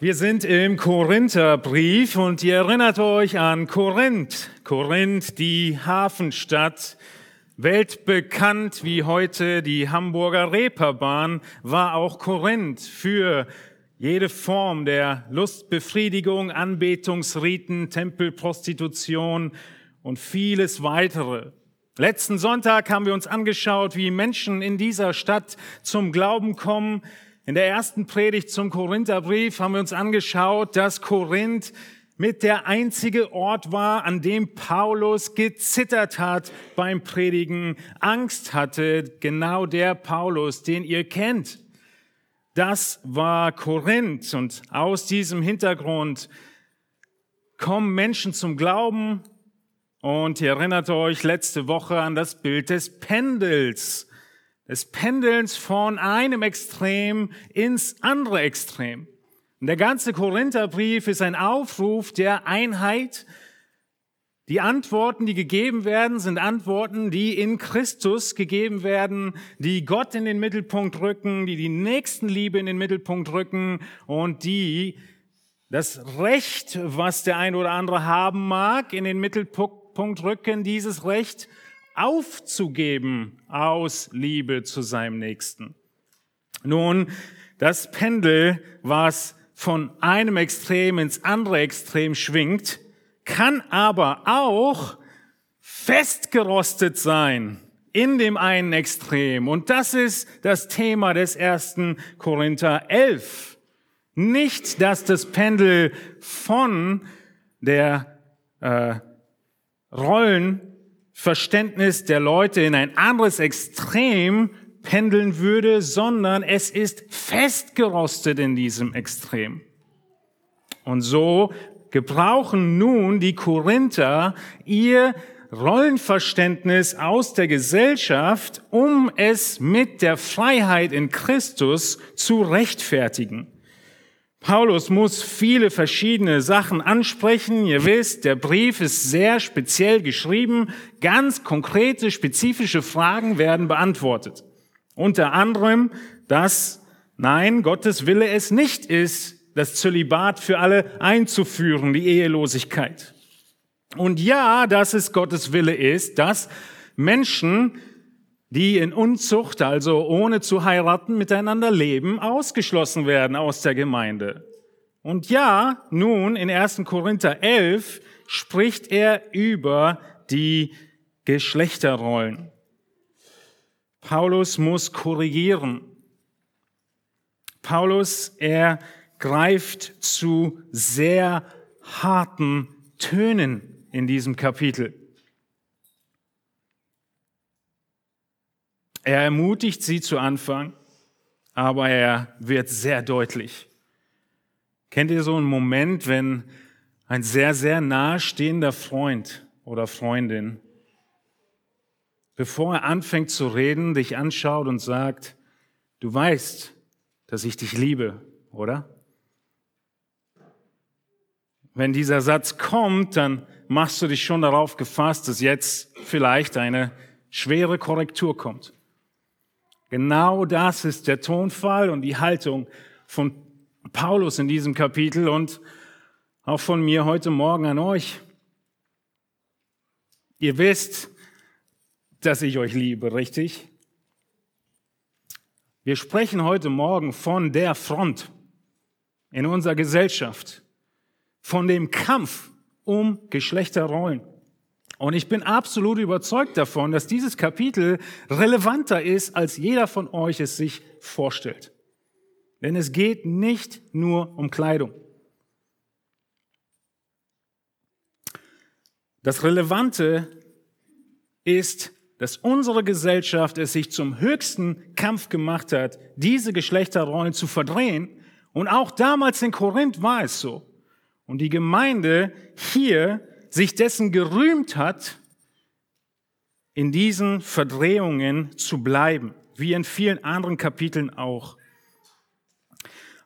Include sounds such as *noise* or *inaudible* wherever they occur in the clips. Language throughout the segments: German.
Wir sind im Korintherbrief und ihr erinnert euch an Korinth. Korinth, die Hafenstadt, weltbekannt wie heute die Hamburger Reeperbahn, war auch Korinth für jede Form der Lustbefriedigung, Anbetungsriten, Tempelprostitution und vieles weitere. Letzten Sonntag haben wir uns angeschaut, wie Menschen in dieser Stadt zum Glauben kommen, in der ersten Predigt zum Korintherbrief haben wir uns angeschaut, dass Korinth mit der einzige Ort war, an dem Paulus gezittert hat beim Predigen, Angst hatte, genau der Paulus, den ihr kennt. Das war Korinth. Und aus diesem Hintergrund kommen Menschen zum Glauben. Und ihr erinnert euch letzte Woche an das Bild des Pendels des Pendelns von einem Extrem ins andere Extrem. Und der ganze Korintherbrief ist ein Aufruf der Einheit. Die Antworten, die gegeben werden, sind Antworten, die in Christus gegeben werden, die Gott in den Mittelpunkt rücken, die die Nächstenliebe in den Mittelpunkt rücken und die das Recht, was der ein oder andere haben mag, in den Mittelpunkt rücken, dieses Recht aufzugeben aus Liebe zu seinem Nächsten. Nun, das Pendel, was von einem Extrem ins andere Extrem schwingt, kann aber auch festgerostet sein in dem einen Extrem. Und das ist das Thema des ersten Korinther 11. Nicht, dass das Pendel von der äh, Rollen Verständnis der Leute in ein anderes Extrem pendeln würde, sondern es ist festgerostet in diesem Extrem. Und so gebrauchen nun die Korinther ihr Rollenverständnis aus der Gesellschaft, um es mit der Freiheit in Christus zu rechtfertigen. Paulus muss viele verschiedene Sachen ansprechen. Ihr wisst, der Brief ist sehr speziell geschrieben. Ganz konkrete, spezifische Fragen werden beantwortet. Unter anderem, dass, nein, Gottes Wille es nicht ist, das Zölibat für alle einzuführen, die Ehelosigkeit. Und ja, dass es Gottes Wille ist, dass Menschen die in Unzucht, also ohne zu heiraten, miteinander leben, ausgeschlossen werden aus der Gemeinde. Und ja, nun in 1. Korinther 11 spricht er über die Geschlechterrollen. Paulus muss korrigieren. Paulus, er greift zu sehr harten Tönen in diesem Kapitel. Er ermutigt sie zu Anfang, aber er wird sehr deutlich. Kennt ihr so einen Moment, wenn ein sehr, sehr nahestehender Freund oder Freundin, bevor er anfängt zu reden, dich anschaut und sagt, du weißt, dass ich dich liebe, oder? Wenn dieser Satz kommt, dann machst du dich schon darauf gefasst, dass jetzt vielleicht eine schwere Korrektur kommt. Genau das ist der Tonfall und die Haltung von Paulus in diesem Kapitel und auch von mir heute Morgen an euch. Ihr wisst, dass ich euch liebe, richtig? Wir sprechen heute Morgen von der Front in unserer Gesellschaft, von dem Kampf um Geschlechterrollen. Und ich bin absolut überzeugt davon, dass dieses Kapitel relevanter ist, als jeder von euch es sich vorstellt. Denn es geht nicht nur um Kleidung. Das Relevante ist, dass unsere Gesellschaft es sich zum höchsten Kampf gemacht hat, diese Geschlechterrollen zu verdrehen. Und auch damals in Korinth war es so. Und die Gemeinde hier sich dessen gerühmt hat, in diesen Verdrehungen zu bleiben, wie in vielen anderen Kapiteln auch.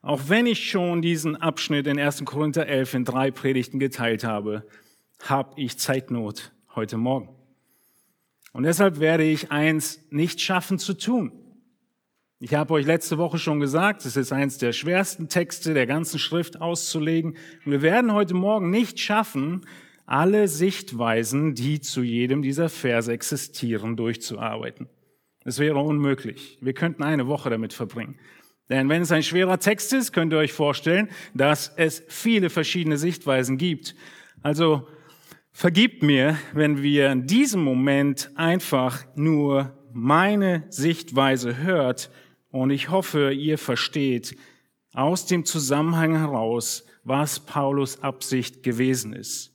Auch wenn ich schon diesen Abschnitt in 1. Korinther 11 in drei Predigten geteilt habe, habe ich Zeitnot heute Morgen. Und deshalb werde ich eins nicht schaffen zu tun. Ich habe euch letzte Woche schon gesagt, es ist eines der schwersten Texte der ganzen Schrift auszulegen. Wir werden heute Morgen nicht schaffen, alle Sichtweisen, die zu jedem dieser Verse existieren, durchzuarbeiten. Es wäre unmöglich. Wir könnten eine Woche damit verbringen. Denn wenn es ein schwerer Text ist, könnt ihr euch vorstellen, dass es viele verschiedene Sichtweisen gibt. Also vergibt mir, wenn wir in diesem Moment einfach nur meine Sichtweise hört und ich hoffe, ihr versteht aus dem Zusammenhang heraus, was Paulus Absicht gewesen ist.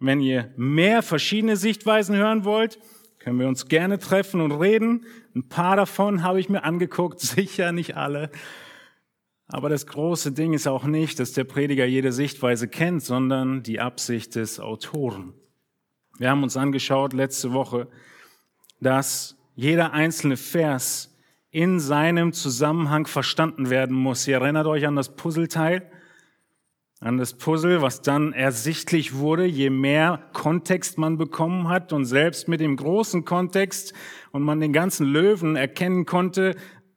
Wenn ihr mehr verschiedene Sichtweisen hören wollt, können wir uns gerne treffen und reden. Ein paar davon habe ich mir angeguckt, *laughs* sicher nicht alle. Aber das große Ding ist auch nicht, dass der Prediger jede Sichtweise kennt, sondern die Absicht des Autoren. Wir haben uns angeschaut letzte Woche, dass jeder einzelne Vers in seinem Zusammenhang verstanden werden muss. Ihr erinnert euch an das Puzzleteil? An das Puzzle, was dann ersichtlich wurde, je mehr Kontext man bekommen hat und selbst mit dem großen Kontext und man den ganzen Löwen erkennen konnte,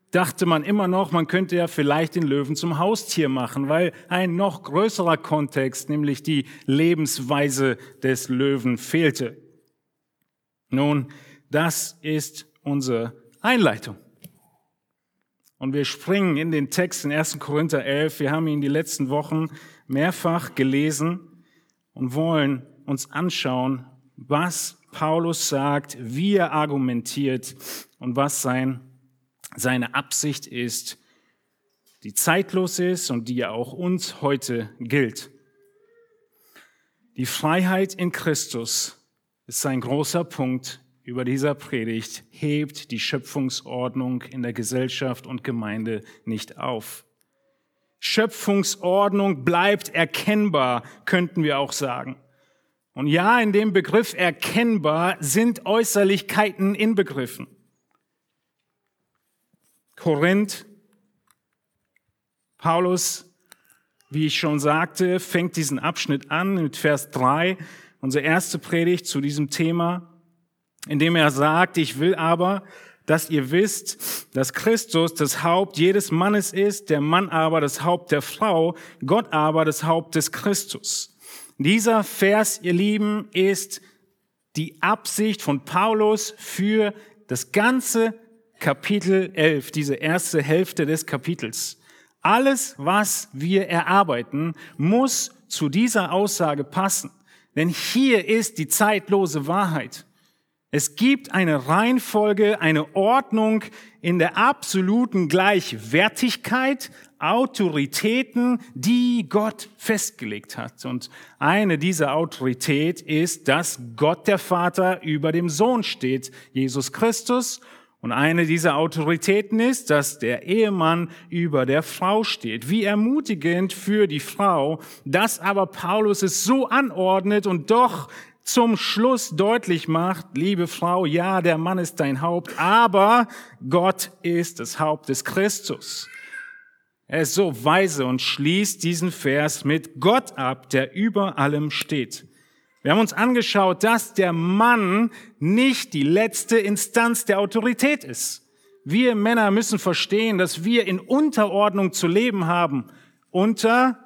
dachte man immer noch, man könnte ja vielleicht den Löwen zum Haustier machen, weil ein noch größerer Kontext, nämlich die Lebensweise des Löwen, fehlte. Nun, das ist unsere Einleitung. Und wir springen in den Text in 1. Korinther 11. Wir haben ihn die letzten Wochen mehrfach gelesen und wollen uns anschauen, was Paulus sagt, wie er argumentiert und was sein seine Absicht ist, die zeitlos ist und die ja auch uns heute gilt. Die Freiheit in Christus ist ein großer Punkt über dieser Predigt, hebt die Schöpfungsordnung in der Gesellschaft und Gemeinde nicht auf. Schöpfungsordnung bleibt erkennbar, könnten wir auch sagen. Und ja, in dem Begriff erkennbar sind Äußerlichkeiten inbegriffen. Korinth. Paulus, wie ich schon sagte, fängt diesen Abschnitt an mit Vers 3, unsere erste Predigt zu diesem Thema, indem er sagt, ich will aber, dass ihr wisst, dass Christus das Haupt jedes Mannes ist, der Mann aber das Haupt der Frau, Gott aber das Haupt des Christus. Dieser Vers, ihr Lieben, ist die Absicht von Paulus für das ganze Kapitel 11, diese erste Hälfte des Kapitels. Alles, was wir erarbeiten, muss zu dieser Aussage passen. Denn hier ist die zeitlose Wahrheit. Es gibt eine Reihenfolge, eine Ordnung in der absoluten Gleichwertigkeit, Autoritäten, die Gott festgelegt hat. Und eine dieser Autorität ist, dass Gott der Vater über dem Sohn steht, Jesus Christus, und eine dieser Autoritäten ist, dass der Ehemann über der Frau steht. Wie ermutigend für die Frau, dass aber Paulus es so anordnet und doch zum Schluss deutlich macht, liebe Frau, ja, der Mann ist dein Haupt, aber Gott ist das Haupt des Christus. Er ist so weise und schließt diesen Vers mit Gott ab, der über allem steht. Wir haben uns angeschaut, dass der Mann nicht die letzte Instanz der Autorität ist. Wir Männer müssen verstehen, dass wir in Unterordnung zu leben haben unter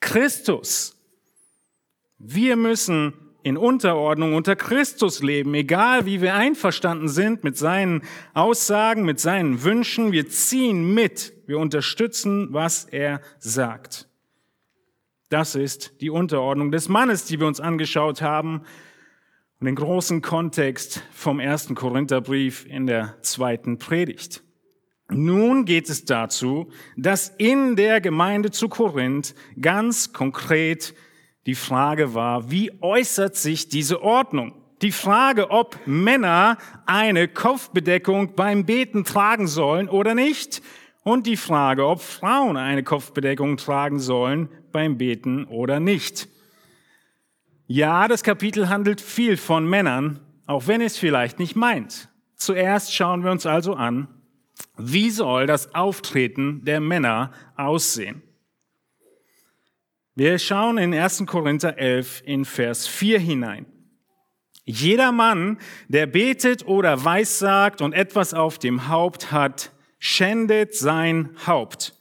Christus. Wir müssen in Unterordnung unter Christus leben, egal wie wir einverstanden sind mit seinen Aussagen, mit seinen Wünschen. Wir ziehen mit, wir unterstützen, was er sagt. Das ist die Unterordnung des Mannes, die wir uns angeschaut haben und den großen Kontext vom ersten Korintherbrief in der zweiten Predigt. Nun geht es dazu, dass in der Gemeinde zu Korinth ganz konkret die Frage war, wie äußert sich diese Ordnung? Die Frage, ob Männer eine Kopfbedeckung beim Beten tragen sollen oder nicht. Und die Frage, ob Frauen eine Kopfbedeckung tragen sollen beim Beten oder nicht. Ja, das Kapitel handelt viel von Männern, auch wenn es vielleicht nicht meint. Zuerst schauen wir uns also an, wie soll das Auftreten der Männer aussehen? Wir schauen in 1. Korinther 11 in Vers 4 hinein. Jeder Mann, der betet oder weissagt und etwas auf dem Haupt hat, schändet sein Haupt.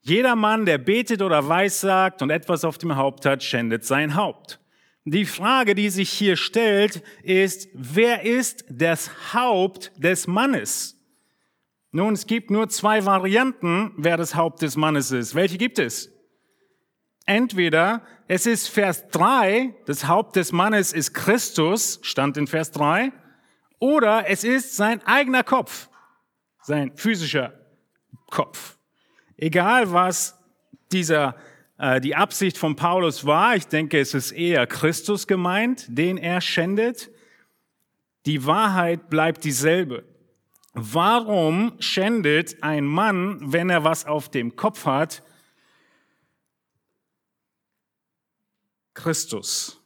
Jeder Mann, der betet oder weissagt und etwas auf dem Haupt hat, schändet sein Haupt. Die Frage, die sich hier stellt, ist, wer ist das Haupt des Mannes? Nun, es gibt nur zwei Varianten, wer das Haupt des Mannes ist. Welche gibt es? Entweder es ist Vers 3, das Haupt des Mannes ist Christus, stand in Vers 3, oder es ist sein eigener Kopf, sein physischer Kopf. Egal was dieser äh, die Absicht von Paulus war, ich denke, es ist eher Christus gemeint, den er schändet. Die Wahrheit bleibt dieselbe. Warum schändet ein Mann, wenn er was auf dem Kopf hat, Christus?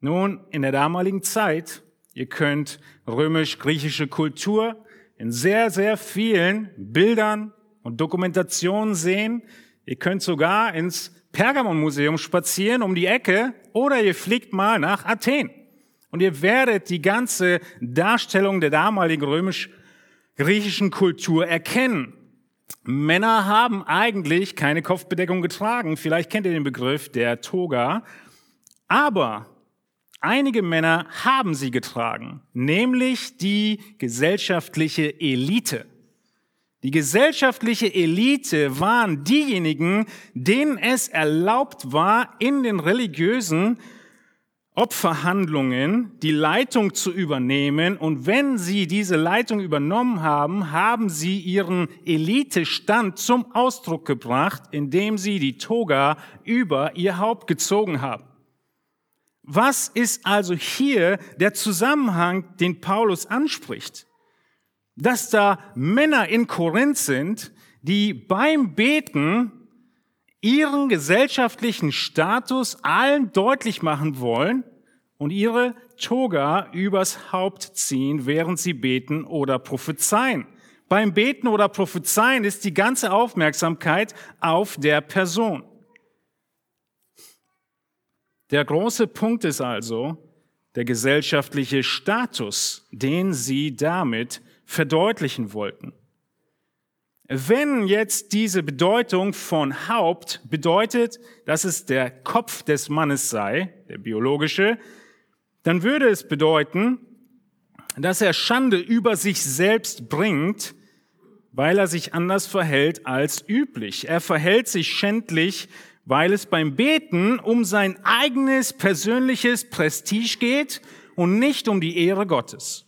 Nun, in der damaligen Zeit, ihr könnt römisch-griechische Kultur in sehr, sehr vielen Bildern und Dokumentationen sehen. Ihr könnt sogar ins Pergamon-Museum spazieren um die Ecke oder ihr fliegt mal nach Athen. Und ihr werdet die ganze Darstellung der damaligen römisch-griechischen Kultur erkennen. Männer haben eigentlich keine Kopfbedeckung getragen. Vielleicht kennt ihr den Begriff der Toga. Aber Einige Männer haben sie getragen, nämlich die gesellschaftliche Elite. Die gesellschaftliche Elite waren diejenigen, denen es erlaubt war, in den religiösen Opferhandlungen die Leitung zu übernehmen. Und wenn sie diese Leitung übernommen haben, haben sie ihren Elitestand zum Ausdruck gebracht, indem sie die Toga über ihr Haupt gezogen haben. Was ist also hier der Zusammenhang, den Paulus anspricht? Dass da Männer in Korinth sind, die beim Beten ihren gesellschaftlichen Status allen deutlich machen wollen und ihre Toga übers Haupt ziehen, während sie beten oder prophezeien. Beim Beten oder Prophezeien ist die ganze Aufmerksamkeit auf der Person. Der große Punkt ist also der gesellschaftliche Status, den sie damit verdeutlichen wollten. Wenn jetzt diese Bedeutung von Haupt bedeutet, dass es der Kopf des Mannes sei, der biologische, dann würde es bedeuten, dass er Schande über sich selbst bringt, weil er sich anders verhält als üblich. Er verhält sich schändlich weil es beim Beten um sein eigenes persönliches Prestige geht und nicht um die Ehre Gottes.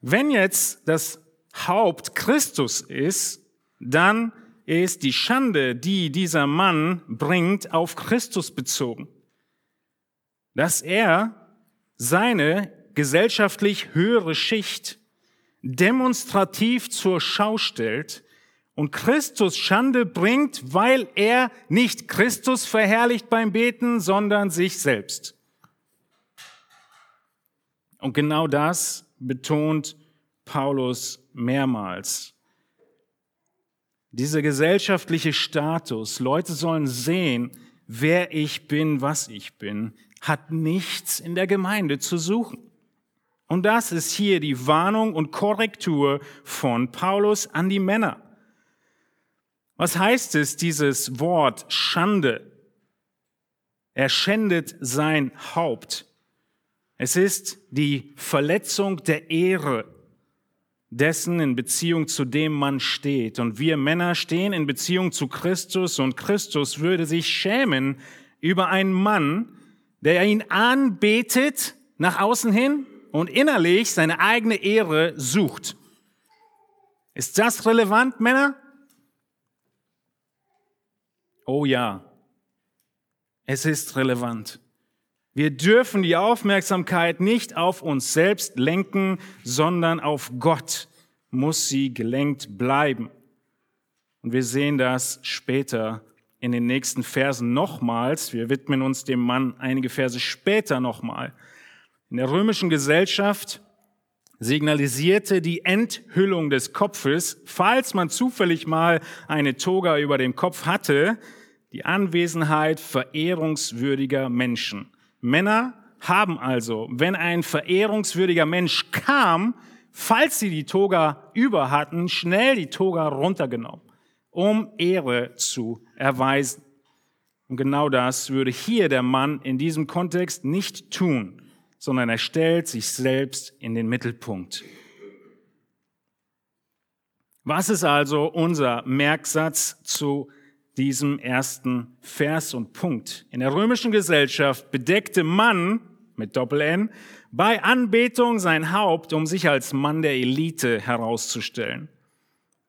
Wenn jetzt das Haupt Christus ist, dann ist die Schande, die dieser Mann bringt, auf Christus bezogen. Dass er seine gesellschaftlich höhere Schicht demonstrativ zur Schau stellt und Christus Schande bringt, weil er nicht Christus verherrlicht beim Beten, sondern sich selbst. Und genau das betont Paulus mehrmals. Dieser gesellschaftliche Status, Leute sollen sehen, wer ich bin, was ich bin, hat nichts in der Gemeinde zu suchen. Und das ist hier die Warnung und Korrektur von Paulus an die Männer. Was heißt es, dieses Wort Schande? Er schändet sein Haupt. Es ist die Verletzung der Ehre dessen in Beziehung zu dem man steht. Und wir Männer stehen in Beziehung zu Christus und Christus würde sich schämen über einen Mann, der ihn anbetet nach außen hin und innerlich seine eigene Ehre sucht. Ist das relevant, Männer? Oh ja, es ist relevant. Wir dürfen die Aufmerksamkeit nicht auf uns selbst lenken, sondern auf Gott muss sie gelenkt bleiben. Und wir sehen das später in den nächsten Versen nochmals. Wir widmen uns dem Mann einige Verse später nochmal. In der römischen Gesellschaft signalisierte die Enthüllung des Kopfes, falls man zufällig mal eine Toga über dem Kopf hatte, die Anwesenheit verehrungswürdiger Menschen. Männer haben also, wenn ein verehrungswürdiger Mensch kam, falls sie die Toga über hatten, schnell die Toga runtergenommen, um Ehre zu erweisen. Und genau das würde hier der Mann in diesem Kontext nicht tun, sondern er stellt sich selbst in den Mittelpunkt. Was ist also unser Merksatz zu diesem ersten Vers und Punkt? In der römischen Gesellschaft bedeckte Mann mit Doppel-N bei Anbetung sein Haupt, um sich als Mann der Elite herauszustellen.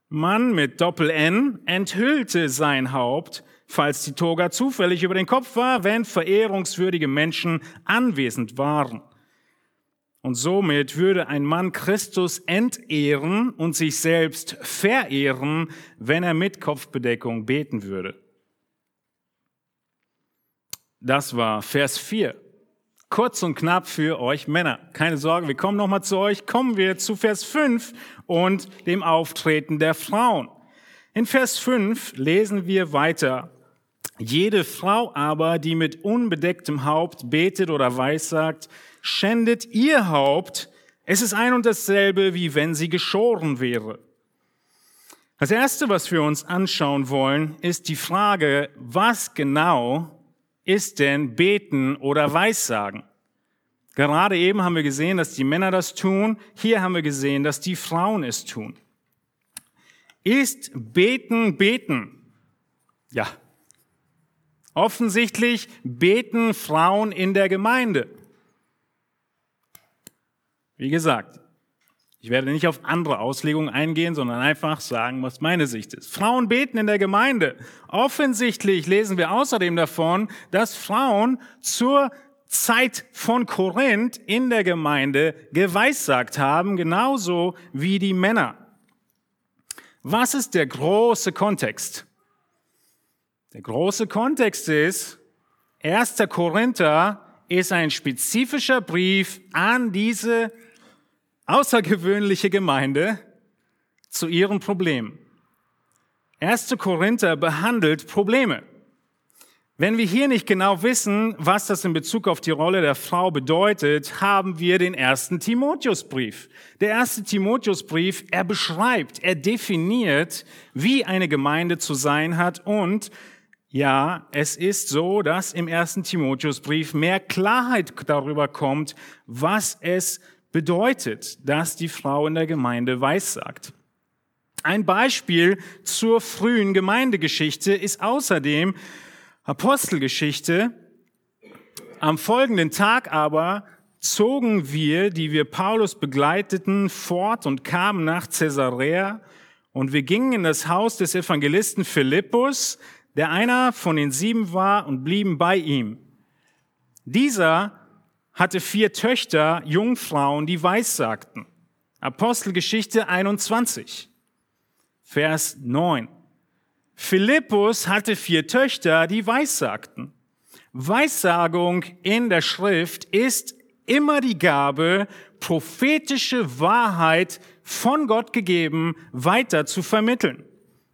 Mann mit Doppel-N enthüllte sein Haupt, falls die Toga zufällig über den Kopf war, wenn verehrungswürdige Menschen anwesend waren. Und somit würde ein Mann Christus entehren und sich selbst verehren, wenn er mit Kopfbedeckung beten würde. Das war Vers 4. Kurz und knapp für euch Männer. Keine Sorge, wir kommen nochmal zu euch. Kommen wir zu Vers 5 und dem Auftreten der Frauen. In Vers 5 lesen wir weiter. Jede Frau aber, die mit unbedecktem Haupt betet oder weissagt, schändet ihr Haupt, es ist ein und dasselbe, wie wenn sie geschoren wäre. Das Erste, was wir uns anschauen wollen, ist die Frage, was genau ist denn Beten oder Weissagen? Gerade eben haben wir gesehen, dass die Männer das tun. Hier haben wir gesehen, dass die Frauen es tun. Ist Beten Beten? Ja. Offensichtlich beten Frauen in der Gemeinde. Wie gesagt, ich werde nicht auf andere Auslegungen eingehen, sondern einfach sagen, was meine Sicht ist. Frauen beten in der Gemeinde. Offensichtlich lesen wir außerdem davon, dass Frauen zur Zeit von Korinth in der Gemeinde geweissagt haben, genauso wie die Männer. Was ist der große Kontext? Der große Kontext ist 1. Korinther ist ein spezifischer Brief an diese außergewöhnliche Gemeinde zu ihren Problemen. 1. Korinther behandelt Probleme. Wenn wir hier nicht genau wissen, was das in Bezug auf die Rolle der Frau bedeutet, haben wir den ersten Timotheusbrief. Der erste Timotheusbrief, er beschreibt, er definiert, wie eine Gemeinde zu sein hat und ja, es ist so, dass im ersten Timotheusbrief mehr Klarheit darüber kommt, was es bedeutet, dass die Frau in der Gemeinde weissagt. Ein Beispiel zur frühen Gemeindegeschichte ist außerdem Apostelgeschichte. Am folgenden Tag aber zogen wir, die wir Paulus begleiteten, fort und kamen nach Caesarea und wir gingen in das Haus des Evangelisten Philippus, der einer von den sieben war, und blieben bei ihm. Dieser hatte vier Töchter, Jungfrauen, die weissagten. Apostelgeschichte 21, Vers 9. Philippus hatte vier Töchter, die weissagten. Weissagung in der Schrift ist immer die Gabe, prophetische Wahrheit von Gott gegeben, weiter zu vermitteln.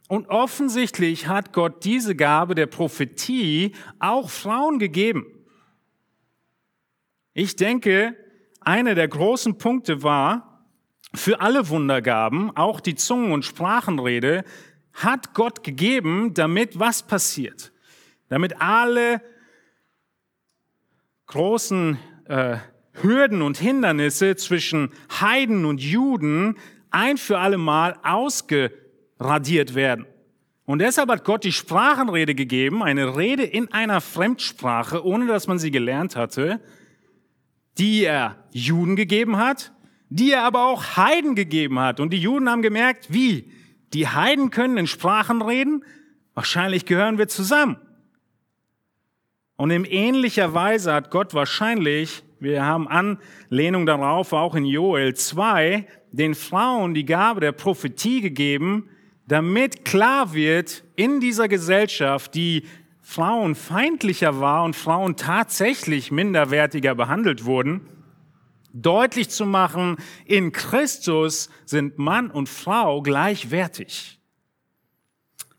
Und offensichtlich hat Gott diese Gabe der Prophetie auch Frauen gegeben. Ich denke, einer der großen Punkte war, für alle Wundergaben, auch die Zungen- und Sprachenrede, hat Gott gegeben, damit was passiert? Damit alle großen äh, Hürden und Hindernisse zwischen Heiden und Juden ein für alle Mal ausgeradiert werden. Und deshalb hat Gott die Sprachenrede gegeben, eine Rede in einer Fremdsprache, ohne dass man sie gelernt hatte, die er Juden gegeben hat, die er aber auch Heiden gegeben hat. Und die Juden haben gemerkt, wie? Die Heiden können in Sprachen reden? Wahrscheinlich gehören wir zusammen. Und in ähnlicher Weise hat Gott wahrscheinlich, wir haben Anlehnung darauf, auch in Joel 2, den Frauen die Gabe der Prophetie gegeben, damit klar wird in dieser Gesellschaft, die Frauen feindlicher war und Frauen tatsächlich minderwertiger behandelt wurden, deutlich zu machen, in Christus sind Mann und Frau gleichwertig.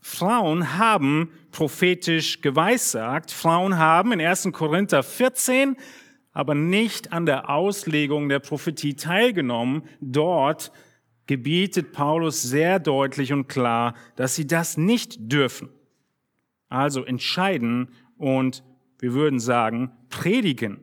Frauen haben prophetisch geweissagt. Frauen haben in 1. Korinther 14 aber nicht an der Auslegung der Prophetie teilgenommen. Dort gebietet Paulus sehr deutlich und klar, dass sie das nicht dürfen. Also entscheiden und wir würden sagen, predigen.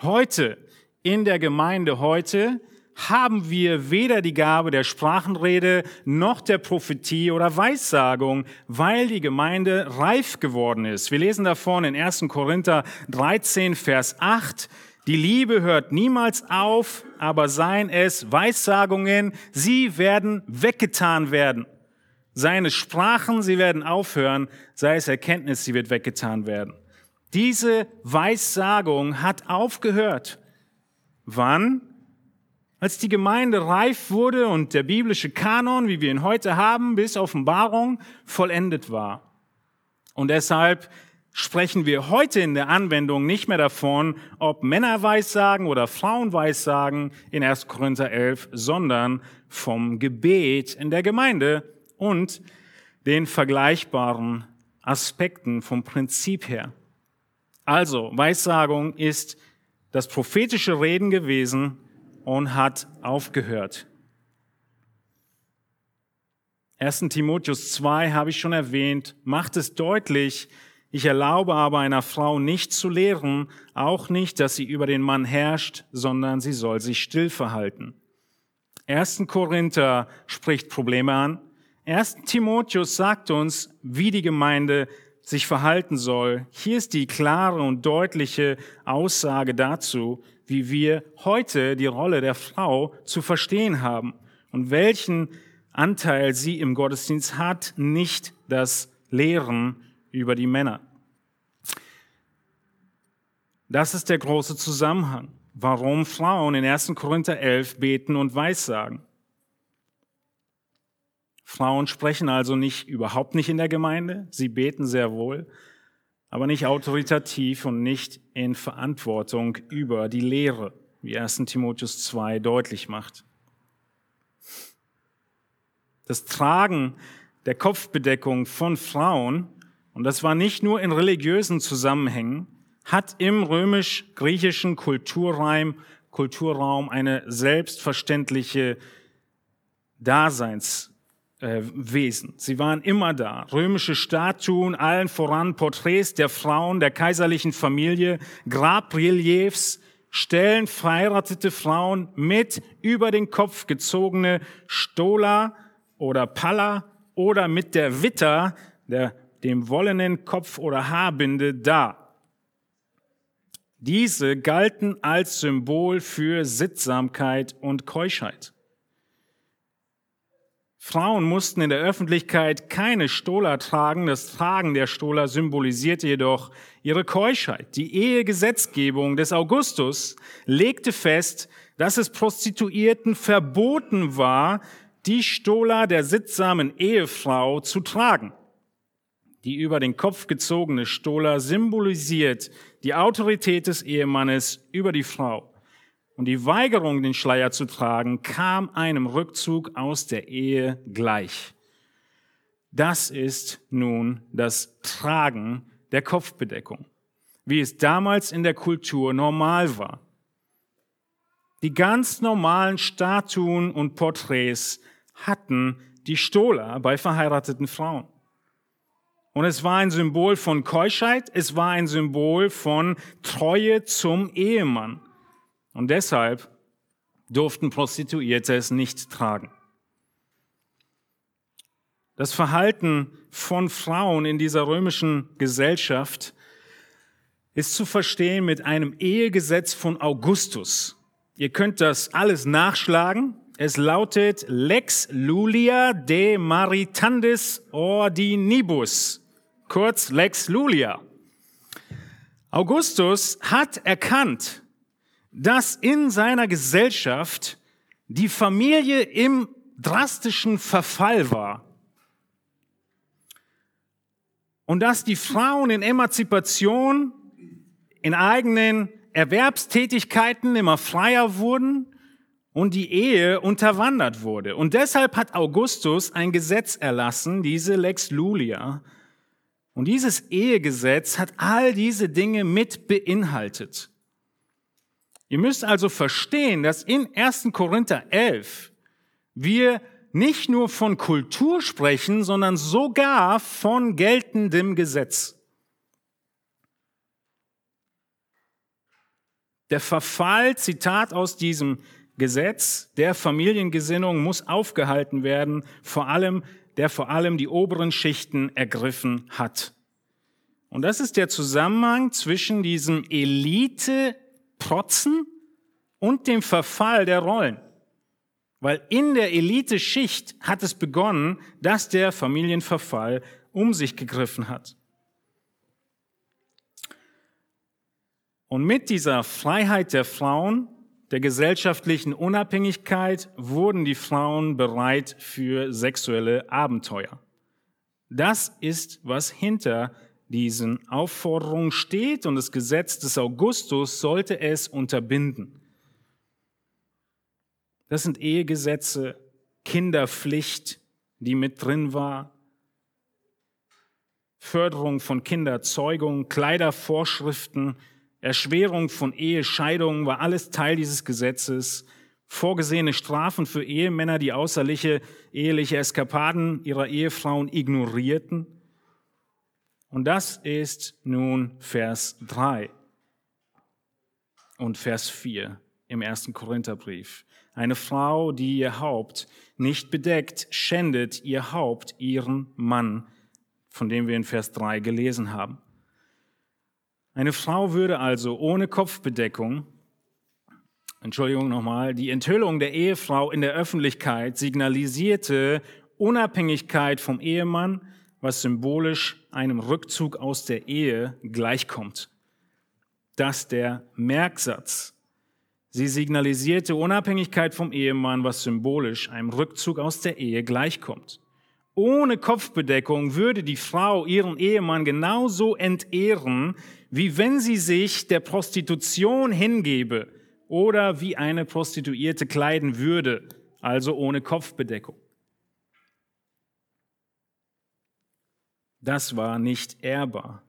Heute, in der Gemeinde heute, haben wir weder die Gabe der Sprachenrede noch der Prophetie oder Weissagung, weil die Gemeinde reif geworden ist. Wir lesen davon in 1. Korinther 13, Vers 8. Die Liebe hört niemals auf, aber seien es Weissagungen, sie werden weggetan werden. Seine Sprachen, sie werden aufhören, sei es Erkenntnis, sie wird weggetan werden. Diese Weissagung hat aufgehört. Wann? Als die Gemeinde reif wurde und der biblische Kanon, wie wir ihn heute haben, bis Offenbarung vollendet war. Und deshalb sprechen wir heute in der Anwendung nicht mehr davon, ob Männer Weissagen oder Frauen Weissagen in 1. Korinther 11, sondern vom Gebet in der Gemeinde und den vergleichbaren Aspekten vom Prinzip her. Also, Weissagung ist das prophetische Reden gewesen, und hat aufgehört. 1. Timotheus 2 habe ich schon erwähnt, macht es deutlich, ich erlaube aber einer Frau nicht zu lehren, auch nicht, dass sie über den Mann herrscht, sondern sie soll sich still verhalten. 1. Korinther spricht Probleme an. 1. Timotheus sagt uns, wie die Gemeinde sich verhalten soll. Hier ist die klare und deutliche Aussage dazu, wie wir heute die Rolle der Frau zu verstehen haben und welchen Anteil sie im Gottesdienst hat, nicht das Lehren über die Männer. Das ist der große Zusammenhang, warum Frauen in 1. Korinther 11 beten und weissagen. Frauen sprechen also nicht, überhaupt nicht in der Gemeinde, sie beten sehr wohl, aber nicht autoritativ und nicht in Verantwortung über die Lehre, wie 1. Timotheus 2 deutlich macht. Das Tragen der Kopfbedeckung von Frauen, und das war nicht nur in religiösen Zusammenhängen, hat im römisch-griechischen Kulturraum, Kulturraum eine selbstverständliche Daseins äh, Wesen. Sie waren immer da. Römische Statuen, allen voran Porträts der Frauen der kaiserlichen Familie, Grabreliefs, stellen verheiratete Frauen mit über den Kopf gezogene Stola oder Palla oder mit der Witter, der, dem wollenen Kopf- oder Haarbinde dar. Diese galten als Symbol für Sittsamkeit und Keuschheit. Frauen mussten in der Öffentlichkeit keine Stola tragen. Das Tragen der Stola symbolisierte jedoch ihre Keuschheit. Die Ehegesetzgebung des Augustus legte fest, dass es Prostituierten verboten war, die Stola der sittsamen Ehefrau zu tragen. Die über den Kopf gezogene Stola symbolisiert die Autorität des Ehemannes über die Frau. Und die Weigerung, den Schleier zu tragen, kam einem Rückzug aus der Ehe gleich. Das ist nun das Tragen der Kopfbedeckung, wie es damals in der Kultur normal war. Die ganz normalen Statuen und Porträts hatten die Stola bei verheirateten Frauen. Und es war ein Symbol von Keuschheit, es war ein Symbol von Treue zum Ehemann. Und deshalb durften Prostituierte es nicht tragen. Das Verhalten von Frauen in dieser römischen Gesellschaft ist zu verstehen mit einem Ehegesetz von Augustus. Ihr könnt das alles nachschlagen. Es lautet Lex Lulia de Maritandis Ordinibus, kurz Lex Lulia. Augustus hat erkannt, dass in seiner Gesellschaft die Familie im drastischen Verfall war. Und dass die Frauen in Emanzipation, in eigenen Erwerbstätigkeiten immer freier wurden und die Ehe unterwandert wurde. Und deshalb hat Augustus ein Gesetz erlassen, diese Lex Lulia. Und dieses Ehegesetz hat all diese Dinge mit beinhaltet. Ihr müsst also verstehen, dass in 1. Korinther 11 wir nicht nur von Kultur sprechen, sondern sogar von geltendem Gesetz. Der Verfall, Zitat aus diesem Gesetz der Familiengesinnung muss aufgehalten werden, vor allem, der vor allem die oberen Schichten ergriffen hat. Und das ist der Zusammenhang zwischen diesem Elite-Protzen und dem Verfall der Rollen. Weil in der Elite-Schicht hat es begonnen, dass der Familienverfall um sich gegriffen hat. Und mit dieser Freiheit der Frauen, der gesellschaftlichen Unabhängigkeit, wurden die Frauen bereit für sexuelle Abenteuer. Das ist, was hinter diesen Aufforderungen steht und das Gesetz des Augustus sollte es unterbinden. Das sind Ehegesetze, Kinderpflicht, die mit drin war, Förderung von Kinderzeugung, Kleidervorschriften, Erschwerung von Ehescheidungen war alles Teil dieses Gesetzes. Vorgesehene Strafen für Ehemänner, die außerliche eheliche Eskapaden ihrer Ehefrauen ignorierten. Und das ist nun Vers 3 und Vers 4 im ersten Korintherbrief. Eine Frau, die ihr Haupt nicht bedeckt, schändet ihr Haupt ihren Mann, von dem wir in Vers 3 gelesen haben. Eine Frau würde also ohne Kopfbedeckung, Entschuldigung nochmal, die Enthüllung der Ehefrau in der Öffentlichkeit signalisierte Unabhängigkeit vom Ehemann, was symbolisch einem Rückzug aus der Ehe gleichkommt. Das der Merksatz. Sie signalisierte Unabhängigkeit vom Ehemann, was symbolisch einem Rückzug aus der Ehe gleichkommt. Ohne Kopfbedeckung würde die Frau ihren Ehemann genauso entehren, wie wenn sie sich der Prostitution hingebe oder wie eine Prostituierte kleiden würde, also ohne Kopfbedeckung. Das war nicht ehrbar.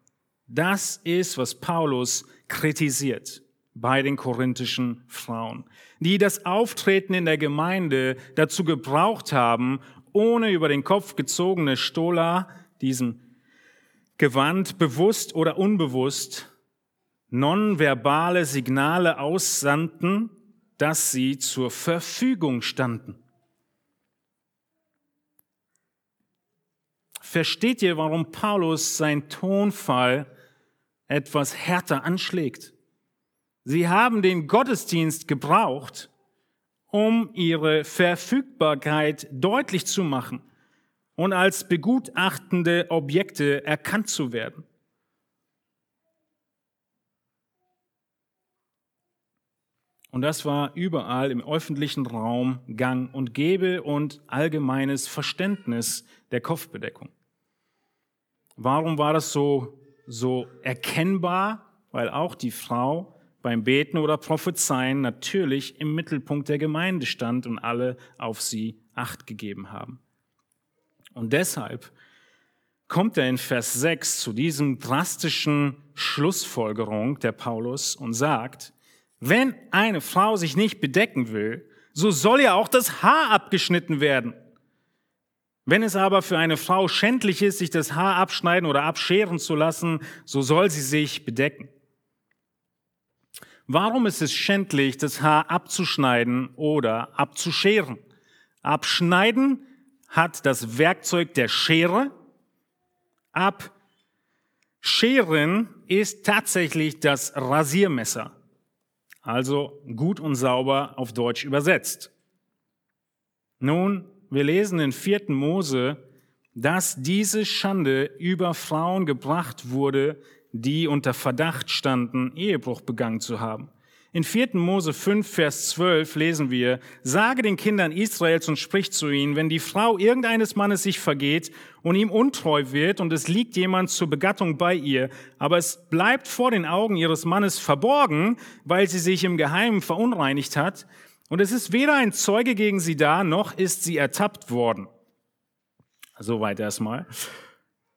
Das ist, was Paulus kritisiert bei den korinthischen Frauen, die das Auftreten in der Gemeinde dazu gebraucht haben, ohne über den Kopf gezogene Stola, diesen gewandt, bewusst oder unbewusst, nonverbale Signale aussandten, dass sie zur Verfügung standen. Versteht ihr, warum Paulus sein Tonfall etwas härter anschlägt? Sie haben den Gottesdienst gebraucht, um ihre Verfügbarkeit deutlich zu machen und als begutachtende Objekte erkannt zu werden. Und das war überall im öffentlichen Raum gang und gäbe und allgemeines Verständnis der Kopfbedeckung. Warum war das so, so erkennbar? Weil auch die Frau beim Beten oder Prophezeien natürlich im Mittelpunkt der Gemeinde stand und alle auf sie Acht gegeben haben. Und deshalb kommt er in Vers 6 zu diesem drastischen Schlussfolgerung der Paulus und sagt, wenn eine Frau sich nicht bedecken will, so soll ja auch das Haar abgeschnitten werden. Wenn es aber für eine Frau schändlich ist, sich das Haar abschneiden oder abscheren zu lassen, so soll sie sich bedecken. Warum ist es schändlich, das Haar abzuschneiden oder abzuscheren? Abschneiden hat das Werkzeug der Schere. Abscheren ist tatsächlich das Rasiermesser. Also gut und sauber auf Deutsch übersetzt. Nun, wir lesen in 4. Mose, dass diese Schande über Frauen gebracht wurde, die unter Verdacht standen, Ehebruch begangen zu haben. In 4. Mose 5, Vers 12 lesen wir, sage den Kindern Israels und sprich zu ihnen, wenn die Frau irgendeines Mannes sich vergeht und ihm untreu wird und es liegt jemand zur Begattung bei ihr, aber es bleibt vor den Augen ihres Mannes verborgen, weil sie sich im Geheimen verunreinigt hat, und es ist weder ein Zeuge gegen sie da, noch ist sie ertappt worden. Soweit erstmal.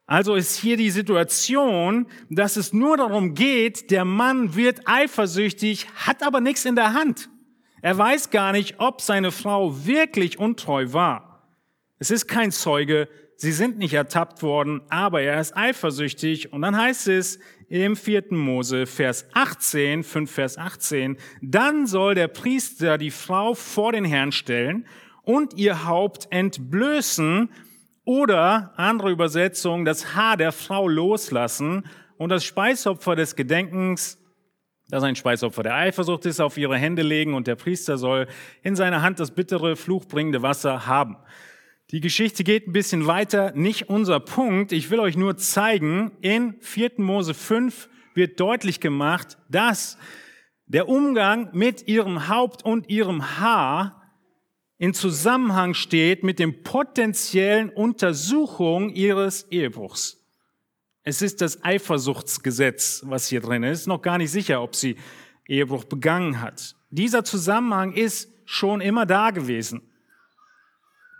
Also ist hier die Situation, dass es nur darum geht, der Mann wird eifersüchtig, hat aber nichts in der Hand. Er weiß gar nicht, ob seine Frau wirklich untreu war. Es ist kein Zeuge, sie sind nicht ertappt worden, aber er ist eifersüchtig. Und dann heißt es im vierten Mose, Vers 18, 5 Vers 18, dann soll der Priester die Frau vor den Herrn stellen und ihr Haupt entblößen oder, andere Übersetzung, das Haar der Frau loslassen und das Speisopfer des Gedenkens, das ein Speisopfer der Eifersucht ist, auf ihre Hände legen und der Priester soll in seiner Hand das bittere, fluchbringende Wasser haben. Die Geschichte geht ein bisschen weiter, nicht unser Punkt. Ich will euch nur zeigen, in 4. Mose 5 wird deutlich gemacht, dass der Umgang mit ihrem Haupt und ihrem Haar in Zusammenhang steht mit dem potenziellen Untersuchung ihres Ehebruchs. Es ist das Eifersuchtsgesetz, was hier drin ist. Noch gar nicht sicher, ob sie Ehebruch begangen hat. Dieser Zusammenhang ist schon immer da gewesen.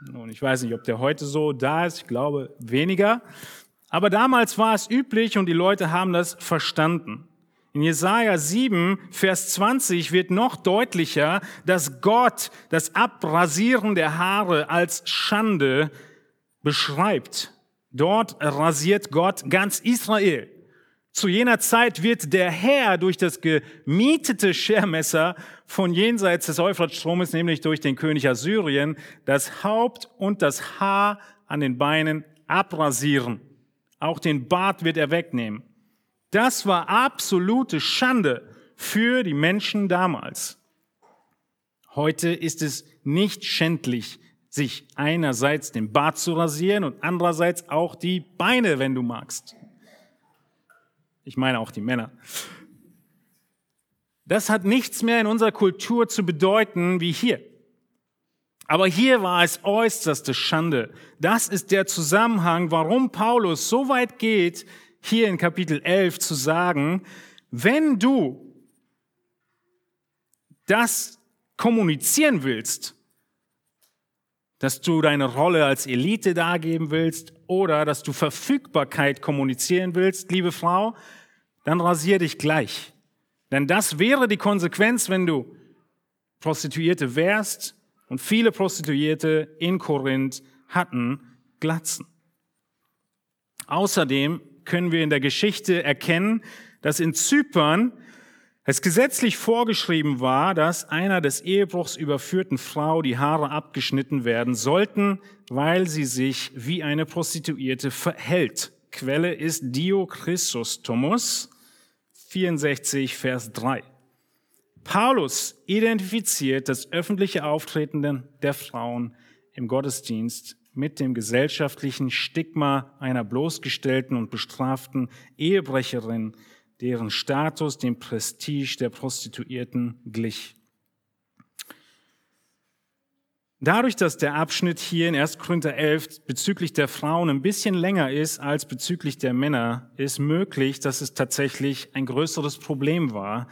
Nun, ich weiß nicht, ob der heute so da ist. Ich glaube weniger. Aber damals war es üblich und die Leute haben das verstanden. In Jesaja 7, Vers 20 wird noch deutlicher, dass Gott das Abrasieren der Haare als Schande beschreibt. Dort rasiert Gott ganz Israel. Zu jener Zeit wird der Herr durch das gemietete Schermesser von jenseits des Euphratstromes, nämlich durch den König Assyrien, das Haupt und das Haar an den Beinen abrasieren. Auch den Bart wird er wegnehmen. Das war absolute Schande für die Menschen damals. Heute ist es nicht schändlich, sich einerseits den Bart zu rasieren und andererseits auch die Beine, wenn du magst. Ich meine auch die Männer. Das hat nichts mehr in unserer Kultur zu bedeuten wie hier. Aber hier war es äußerste Schande. Das ist der Zusammenhang, warum Paulus so weit geht, hier in Kapitel 11 zu sagen, wenn du das kommunizieren willst, dass du deine Rolle als Elite dargeben willst oder dass du Verfügbarkeit kommunizieren willst, liebe Frau, dann rasier dich gleich. Denn das wäre die Konsequenz, wenn du Prostituierte wärst und viele Prostituierte in Korinth hatten Glatzen. Außerdem können wir in der Geschichte erkennen, dass in Zypern es gesetzlich vorgeschrieben war, dass einer des Ehebruchs überführten Frau die Haare abgeschnitten werden sollten, weil sie sich wie eine Prostituierte verhält. Quelle ist Dio Thomas 64, Vers 3. Paulus identifiziert das öffentliche Auftreten der Frauen im Gottesdienst mit dem gesellschaftlichen Stigma einer bloßgestellten und bestraften Ehebrecherin, deren Status dem Prestige der Prostituierten glich. Dadurch, dass der Abschnitt hier in 1. Korinther 11 bezüglich der Frauen ein bisschen länger ist als bezüglich der Männer, ist möglich, dass es tatsächlich ein größeres Problem war,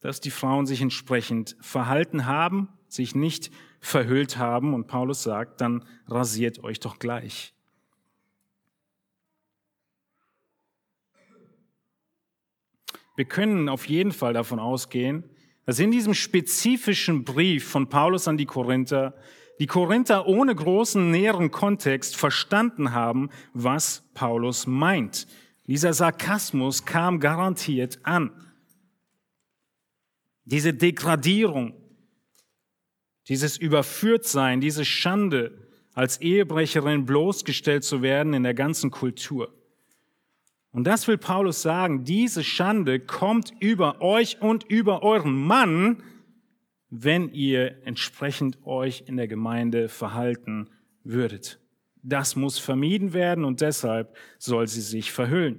dass die Frauen sich entsprechend verhalten haben, sich nicht verhüllt haben. Und Paulus sagt, dann rasiert euch doch gleich. Wir können auf jeden Fall davon ausgehen, dass in diesem spezifischen Brief von Paulus an die Korinther die Korinther ohne großen näheren Kontext verstanden haben, was Paulus meint. Dieser Sarkasmus kam garantiert an. Diese Degradierung, dieses Überführtsein, diese Schande, als Ehebrecherin bloßgestellt zu werden in der ganzen Kultur. Und das will Paulus sagen, diese Schande kommt über euch und über euren Mann, wenn ihr entsprechend euch in der Gemeinde verhalten würdet. Das muss vermieden werden und deshalb soll sie sich verhüllen.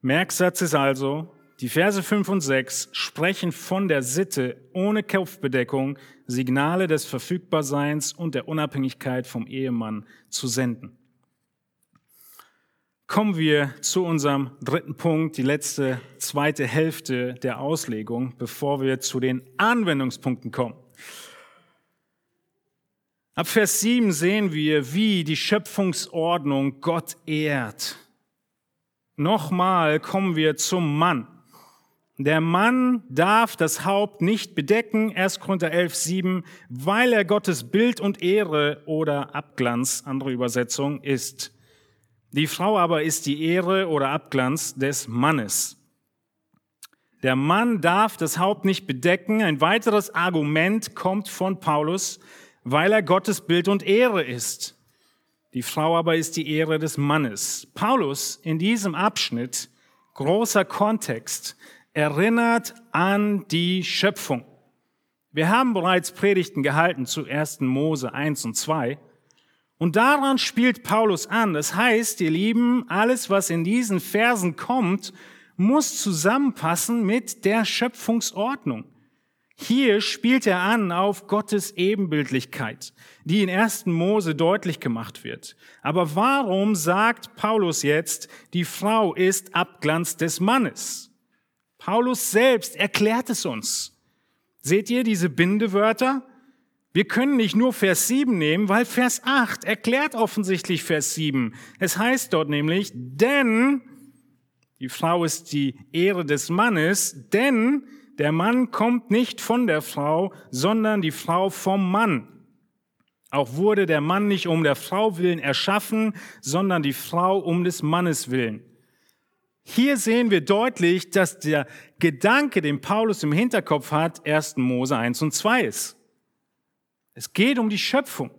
Merksatz ist also, die Verse 5 und 6 sprechen von der Sitte ohne Kopfbedeckung Signale des Verfügbarseins und der Unabhängigkeit vom Ehemann zu senden. Kommen wir zu unserem dritten Punkt, die letzte zweite Hälfte der Auslegung, bevor wir zu den Anwendungspunkten kommen. Ab Vers 7 sehen wir, wie die Schöpfungsordnung Gott ehrt. Nochmal kommen wir zum Mann. Der Mann darf das Haupt nicht bedecken, 1. Korinther 11, 7, weil er Gottes Bild und Ehre oder Abglanz, andere Übersetzung, ist. Die Frau aber ist die Ehre oder Abglanz des Mannes. Der Mann darf das Haupt nicht bedecken. Ein weiteres Argument kommt von Paulus, weil er Gottes Bild und Ehre ist. Die Frau aber ist die Ehre des Mannes. Paulus in diesem Abschnitt, großer Kontext, erinnert an die Schöpfung. Wir haben bereits Predigten gehalten zu 1. Mose 1 und 2. Und daran spielt Paulus an. Das heißt, ihr Lieben, alles, was in diesen Versen kommt, muss zusammenpassen mit der Schöpfungsordnung. Hier spielt er an auf Gottes Ebenbildlichkeit, die in 1. Mose deutlich gemacht wird. Aber warum sagt Paulus jetzt, die Frau ist Abglanz des Mannes? Paulus selbst erklärt es uns. Seht ihr diese Bindewörter? Wir können nicht nur Vers 7 nehmen, weil Vers 8 erklärt offensichtlich Vers 7. Es heißt dort nämlich, denn, die Frau ist die Ehre des Mannes, denn der Mann kommt nicht von der Frau, sondern die Frau vom Mann. Auch wurde der Mann nicht um der Frau willen erschaffen, sondern die Frau um des Mannes willen. Hier sehen wir deutlich, dass der Gedanke, den Paulus im Hinterkopf hat, 1. Mose 1 und 2 ist. Es geht um die Schöpfung.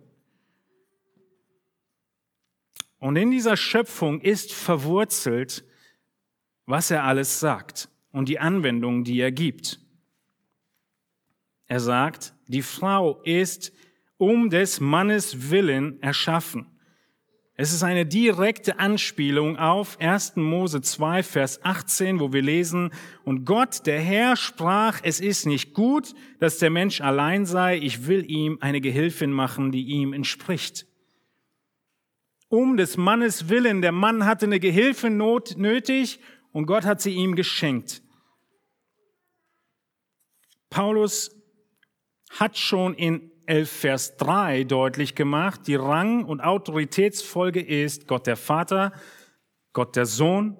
Und in dieser Schöpfung ist verwurzelt, was er alles sagt und die Anwendung, die er gibt. Er sagt, die Frau ist um des Mannes Willen erschaffen. Es ist eine direkte Anspielung auf 1. Mose 2, Vers 18, wo wir lesen, und Gott, der Herr, sprach, es ist nicht gut, dass der Mensch allein sei, ich will ihm eine Gehilfin machen, die ihm entspricht. Um des Mannes willen, der Mann hatte eine Gehilfin nötig und Gott hat sie ihm geschenkt. Paulus hat schon in 11, Vers 3 deutlich gemacht, die Rang- und Autoritätsfolge ist Gott der Vater, Gott der Sohn,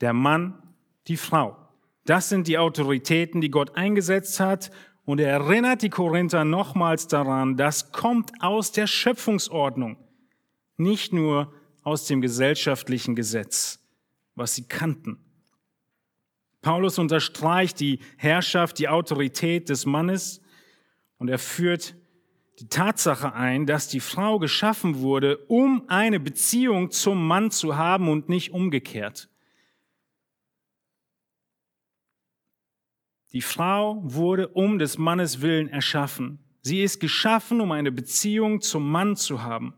der Mann, die Frau. Das sind die Autoritäten, die Gott eingesetzt hat. Und er erinnert die Korinther nochmals daran, das kommt aus der Schöpfungsordnung, nicht nur aus dem gesellschaftlichen Gesetz, was sie kannten. Paulus unterstreicht die Herrschaft, die Autorität des Mannes und er führt die Tatsache ein, dass die Frau geschaffen wurde, um eine Beziehung zum Mann zu haben und nicht umgekehrt. Die Frau wurde um des Mannes willen erschaffen. Sie ist geschaffen, um eine Beziehung zum Mann zu haben.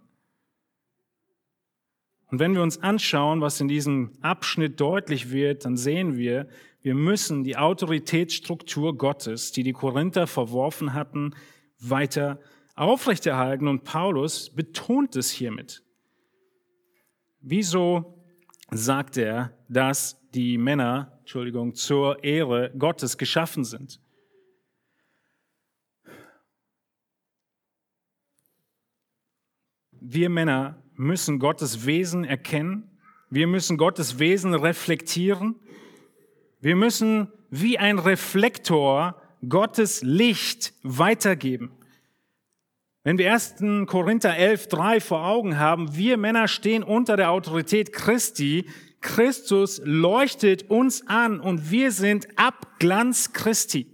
Und wenn wir uns anschauen, was in diesem Abschnitt deutlich wird, dann sehen wir, wir müssen die Autoritätsstruktur Gottes, die die Korinther verworfen hatten, weiter aufrechterhalten. Und Paulus betont es hiermit. Wieso sagt er, dass die Männer, Entschuldigung, zur Ehre Gottes geschaffen sind? Wir Männer müssen Gottes Wesen erkennen. Wir müssen Gottes Wesen reflektieren. Wir müssen wie ein Reflektor Gottes Licht weitergeben. Wenn wir 1. Korinther 11, 3 vor Augen haben, wir Männer stehen unter der Autorität Christi. Christus leuchtet uns an und wir sind Abglanz Christi.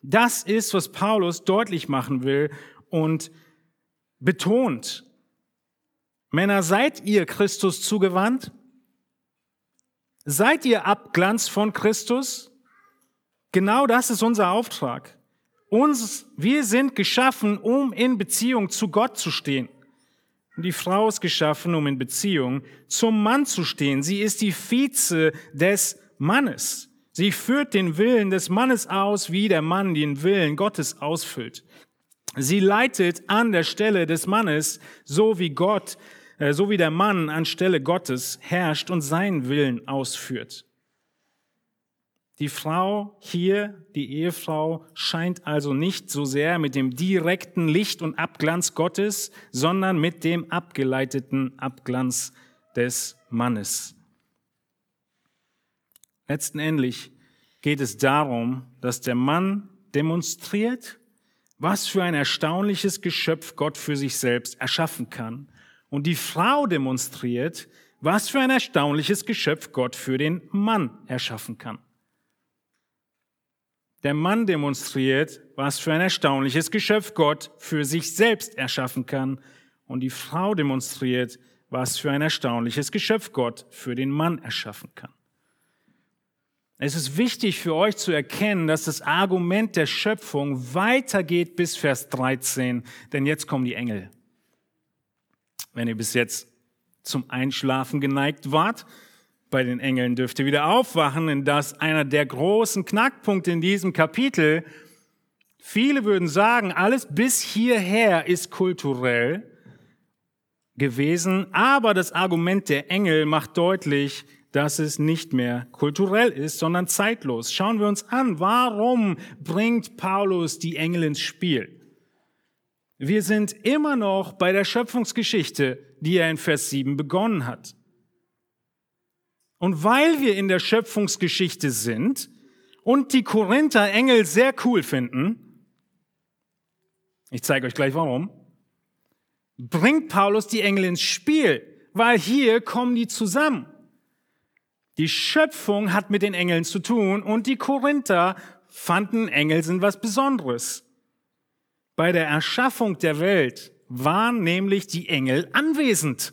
Das ist, was Paulus deutlich machen will und betont. Männer, seid ihr Christus zugewandt? Seid ihr Abglanz von Christus? Genau das ist unser Auftrag. Uns, wir sind geschaffen, um in Beziehung zu Gott zu stehen. Die Frau ist geschaffen, um in Beziehung zum Mann zu stehen. Sie ist die Vize des Mannes. Sie führt den Willen des Mannes aus, wie der Mann den Willen Gottes ausfüllt. Sie leitet an der Stelle des Mannes, so wie Gott so wie der Mann anstelle Gottes herrscht und seinen Willen ausführt. Die Frau hier, die Ehefrau, scheint also nicht so sehr mit dem direkten Licht und Abglanz Gottes, sondern mit dem abgeleiteten Abglanz des Mannes. Letztendlich geht es darum, dass der Mann demonstriert, was für ein erstaunliches Geschöpf Gott für sich selbst erschaffen kann. Und die Frau demonstriert, was für ein erstaunliches Geschöpf Gott für den Mann erschaffen kann. Der Mann demonstriert, was für ein erstaunliches Geschöpf Gott für sich selbst erschaffen kann. Und die Frau demonstriert, was für ein erstaunliches Geschöpf Gott für den Mann erschaffen kann. Es ist wichtig für euch zu erkennen, dass das Argument der Schöpfung weitergeht bis Vers 13, denn jetzt kommen die Engel. Wenn ihr bis jetzt zum Einschlafen geneigt wart, bei den Engeln dürft ihr wieder aufwachen, denn das einer der großen Knackpunkte in diesem Kapitel. Viele würden sagen, alles bis hierher ist kulturell gewesen, aber das Argument der Engel macht deutlich, dass es nicht mehr kulturell ist, sondern zeitlos. Schauen wir uns an, warum bringt Paulus die Engel ins Spiel? Wir sind immer noch bei der Schöpfungsgeschichte, die er in Vers 7 begonnen hat. Und weil wir in der Schöpfungsgeschichte sind und die Korinther Engel sehr cool finden, ich zeige euch gleich warum, bringt Paulus die Engel ins Spiel, weil hier kommen die zusammen. Die Schöpfung hat mit den Engeln zu tun und die Korinther fanden Engel sind was Besonderes. Bei der Erschaffung der Welt waren nämlich die Engel anwesend.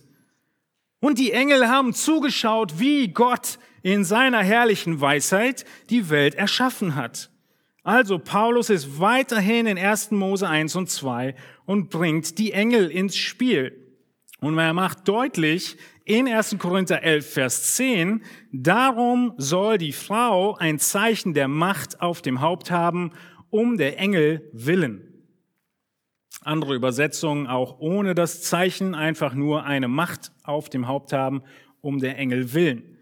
Und die Engel haben zugeschaut, wie Gott in seiner herrlichen Weisheit die Welt erschaffen hat. Also Paulus ist weiterhin in 1. Mose 1 und 2 und bringt die Engel ins Spiel. Und er macht deutlich in 1. Korinther 11, Vers 10, darum soll die Frau ein Zeichen der Macht auf dem Haupt haben, um der Engel willen. Andere Übersetzungen auch ohne das Zeichen, einfach nur eine Macht auf dem Haupt haben, um der Engel willen.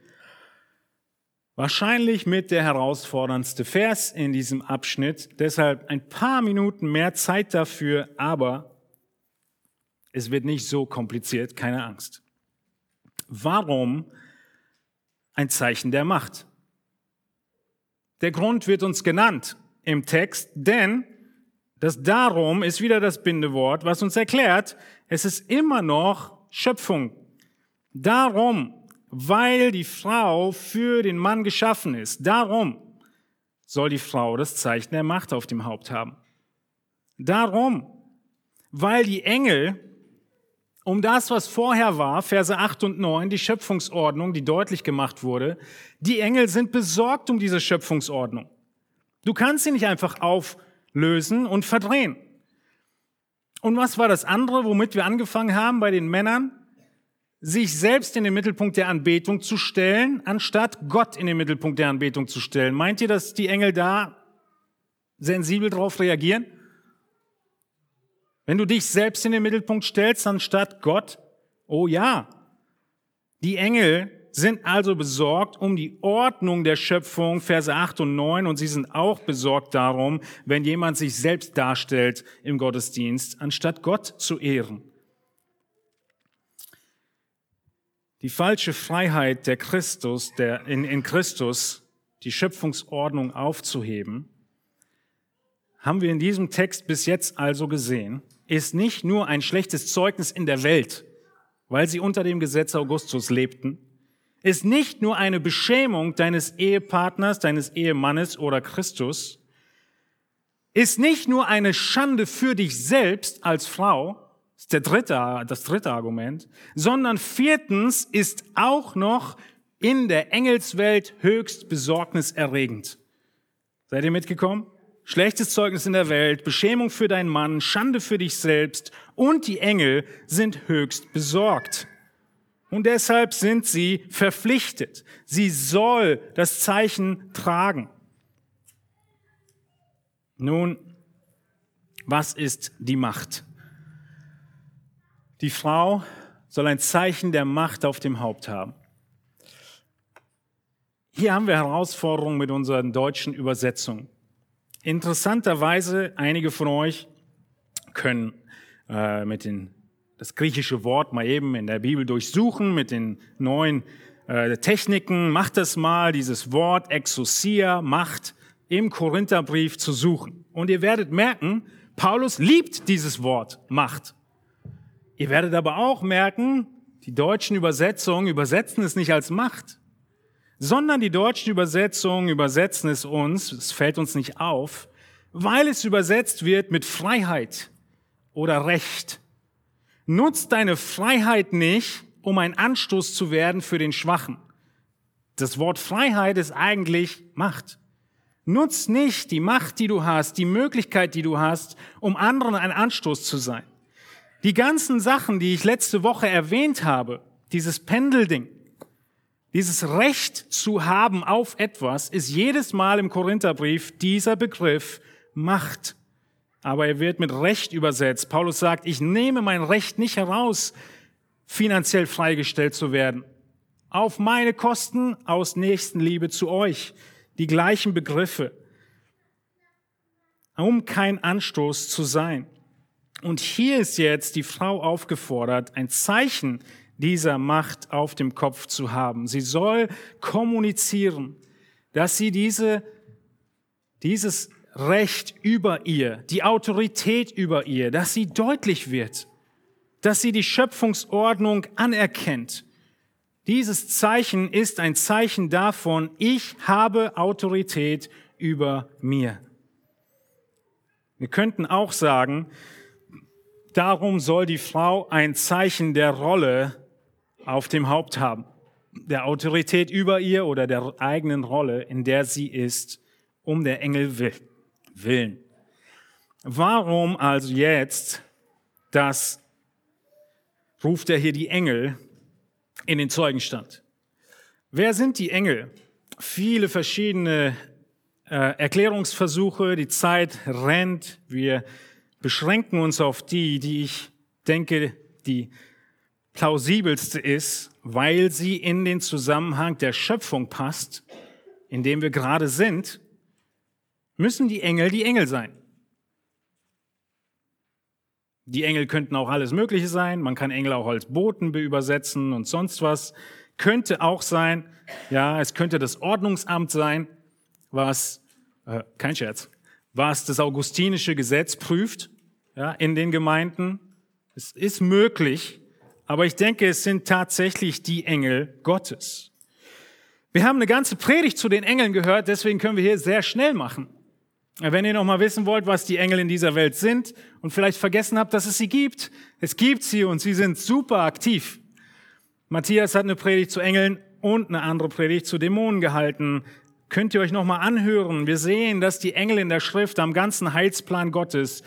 Wahrscheinlich mit der herausforderndste Vers in diesem Abschnitt, deshalb ein paar Minuten mehr Zeit dafür, aber es wird nicht so kompliziert, keine Angst. Warum ein Zeichen der Macht? Der Grund wird uns genannt im Text, denn das Darum ist wieder das Bindewort, was uns erklärt, es ist immer noch Schöpfung. Darum, weil die Frau für den Mann geschaffen ist, darum soll die Frau das Zeichen der Macht auf dem Haupt haben. Darum, weil die Engel um das, was vorher war, Verse 8 und 9, die Schöpfungsordnung, die deutlich gemacht wurde, die Engel sind besorgt um diese Schöpfungsordnung. Du kannst sie nicht einfach auf lösen und verdrehen. Und was war das andere, womit wir angefangen haben bei den Männern? Sich selbst in den Mittelpunkt der Anbetung zu stellen, anstatt Gott in den Mittelpunkt der Anbetung zu stellen. Meint ihr, dass die Engel da sensibel drauf reagieren? Wenn du dich selbst in den Mittelpunkt stellst, anstatt Gott? Oh ja. Die Engel sind also besorgt um die Ordnung der Schöpfung, Verse 8 und 9, und sie sind auch besorgt darum, wenn jemand sich selbst darstellt im Gottesdienst, anstatt Gott zu ehren. Die falsche Freiheit der Christus, der in, in Christus, die Schöpfungsordnung aufzuheben, haben wir in diesem Text bis jetzt also gesehen, ist nicht nur ein schlechtes Zeugnis in der Welt, weil sie unter dem Gesetz Augustus lebten, ist nicht nur eine Beschämung deines Ehepartners, deines Ehemannes oder Christus, ist nicht nur eine Schande für dich selbst als Frau, ist der dritte, das dritte Argument, sondern viertens ist auch noch in der Engelswelt höchst besorgniserregend. Seid ihr mitgekommen? Schlechtes Zeugnis in der Welt, Beschämung für deinen Mann, Schande für dich selbst und die Engel sind höchst besorgt. Und deshalb sind sie verpflichtet. Sie soll das Zeichen tragen. Nun, was ist die Macht? Die Frau soll ein Zeichen der Macht auf dem Haupt haben. Hier haben wir Herausforderungen mit unseren deutschen Übersetzungen. Interessanterweise, einige von euch können äh, mit den, das griechische Wort mal eben in der Bibel durchsuchen mit den neuen äh, Techniken. Macht das mal, dieses Wort Exousia, Macht, im Korintherbrief zu suchen. Und ihr werdet merken, Paulus liebt dieses Wort Macht. Ihr werdet aber auch merken, die deutschen Übersetzungen übersetzen es nicht als Macht, sondern die deutschen Übersetzungen übersetzen es uns, es fällt uns nicht auf, weil es übersetzt wird mit Freiheit oder Recht. Nutzt deine Freiheit nicht, um ein Anstoß zu werden für den Schwachen. Das Wort Freiheit ist eigentlich Macht. Nutz nicht die Macht, die du hast, die Möglichkeit, die du hast, um anderen ein Anstoß zu sein. Die ganzen Sachen, die ich letzte Woche erwähnt habe, dieses Pendelding, dieses Recht zu haben auf etwas ist jedes Mal im Korintherbrief dieser Begriff Macht. Aber er wird mit Recht übersetzt. Paulus sagt, ich nehme mein Recht nicht heraus, finanziell freigestellt zu werden. Auf meine Kosten aus Nächstenliebe zu euch. Die gleichen Begriffe. Um kein Anstoß zu sein. Und hier ist jetzt die Frau aufgefordert, ein Zeichen dieser Macht auf dem Kopf zu haben. Sie soll kommunizieren, dass sie diese, dieses Recht über ihr, die Autorität über ihr, dass sie deutlich wird, dass sie die Schöpfungsordnung anerkennt. Dieses Zeichen ist ein Zeichen davon, ich habe Autorität über mir. Wir könnten auch sagen, darum soll die Frau ein Zeichen der Rolle auf dem Haupt haben, der Autorität über ihr oder der eigenen Rolle, in der sie ist, um der Engel willen. Warum also jetzt das ruft er hier die Engel in den Zeugenstand? Wer sind die Engel? Viele verschiedene äh, Erklärungsversuche, die Zeit rennt. Wir beschränken uns auf die, die ich denke, die plausibelste ist, weil sie in den Zusammenhang der Schöpfung passt, in dem wir gerade sind, müssen die Engel die Engel sein. Die Engel könnten auch alles Mögliche sein. Man kann Engel auch als Boten übersetzen und sonst was. Könnte auch sein, ja, es könnte das Ordnungsamt sein, was, äh, kein Scherz, was das augustinische Gesetz prüft, ja, in den Gemeinden. Es ist möglich, aber ich denke, es sind tatsächlich die Engel Gottes. Wir haben eine ganze Predigt zu den Engeln gehört, deswegen können wir hier sehr schnell machen. Wenn ihr noch mal wissen wollt, was die Engel in dieser Welt sind und vielleicht vergessen habt, dass es sie gibt, es gibt sie und sie sind super aktiv. Matthias hat eine Predigt zu Engeln und eine andere Predigt zu Dämonen gehalten. Könnt ihr euch noch mal anhören? Wir sehen, dass die Engel in der Schrift am ganzen Heilsplan Gottes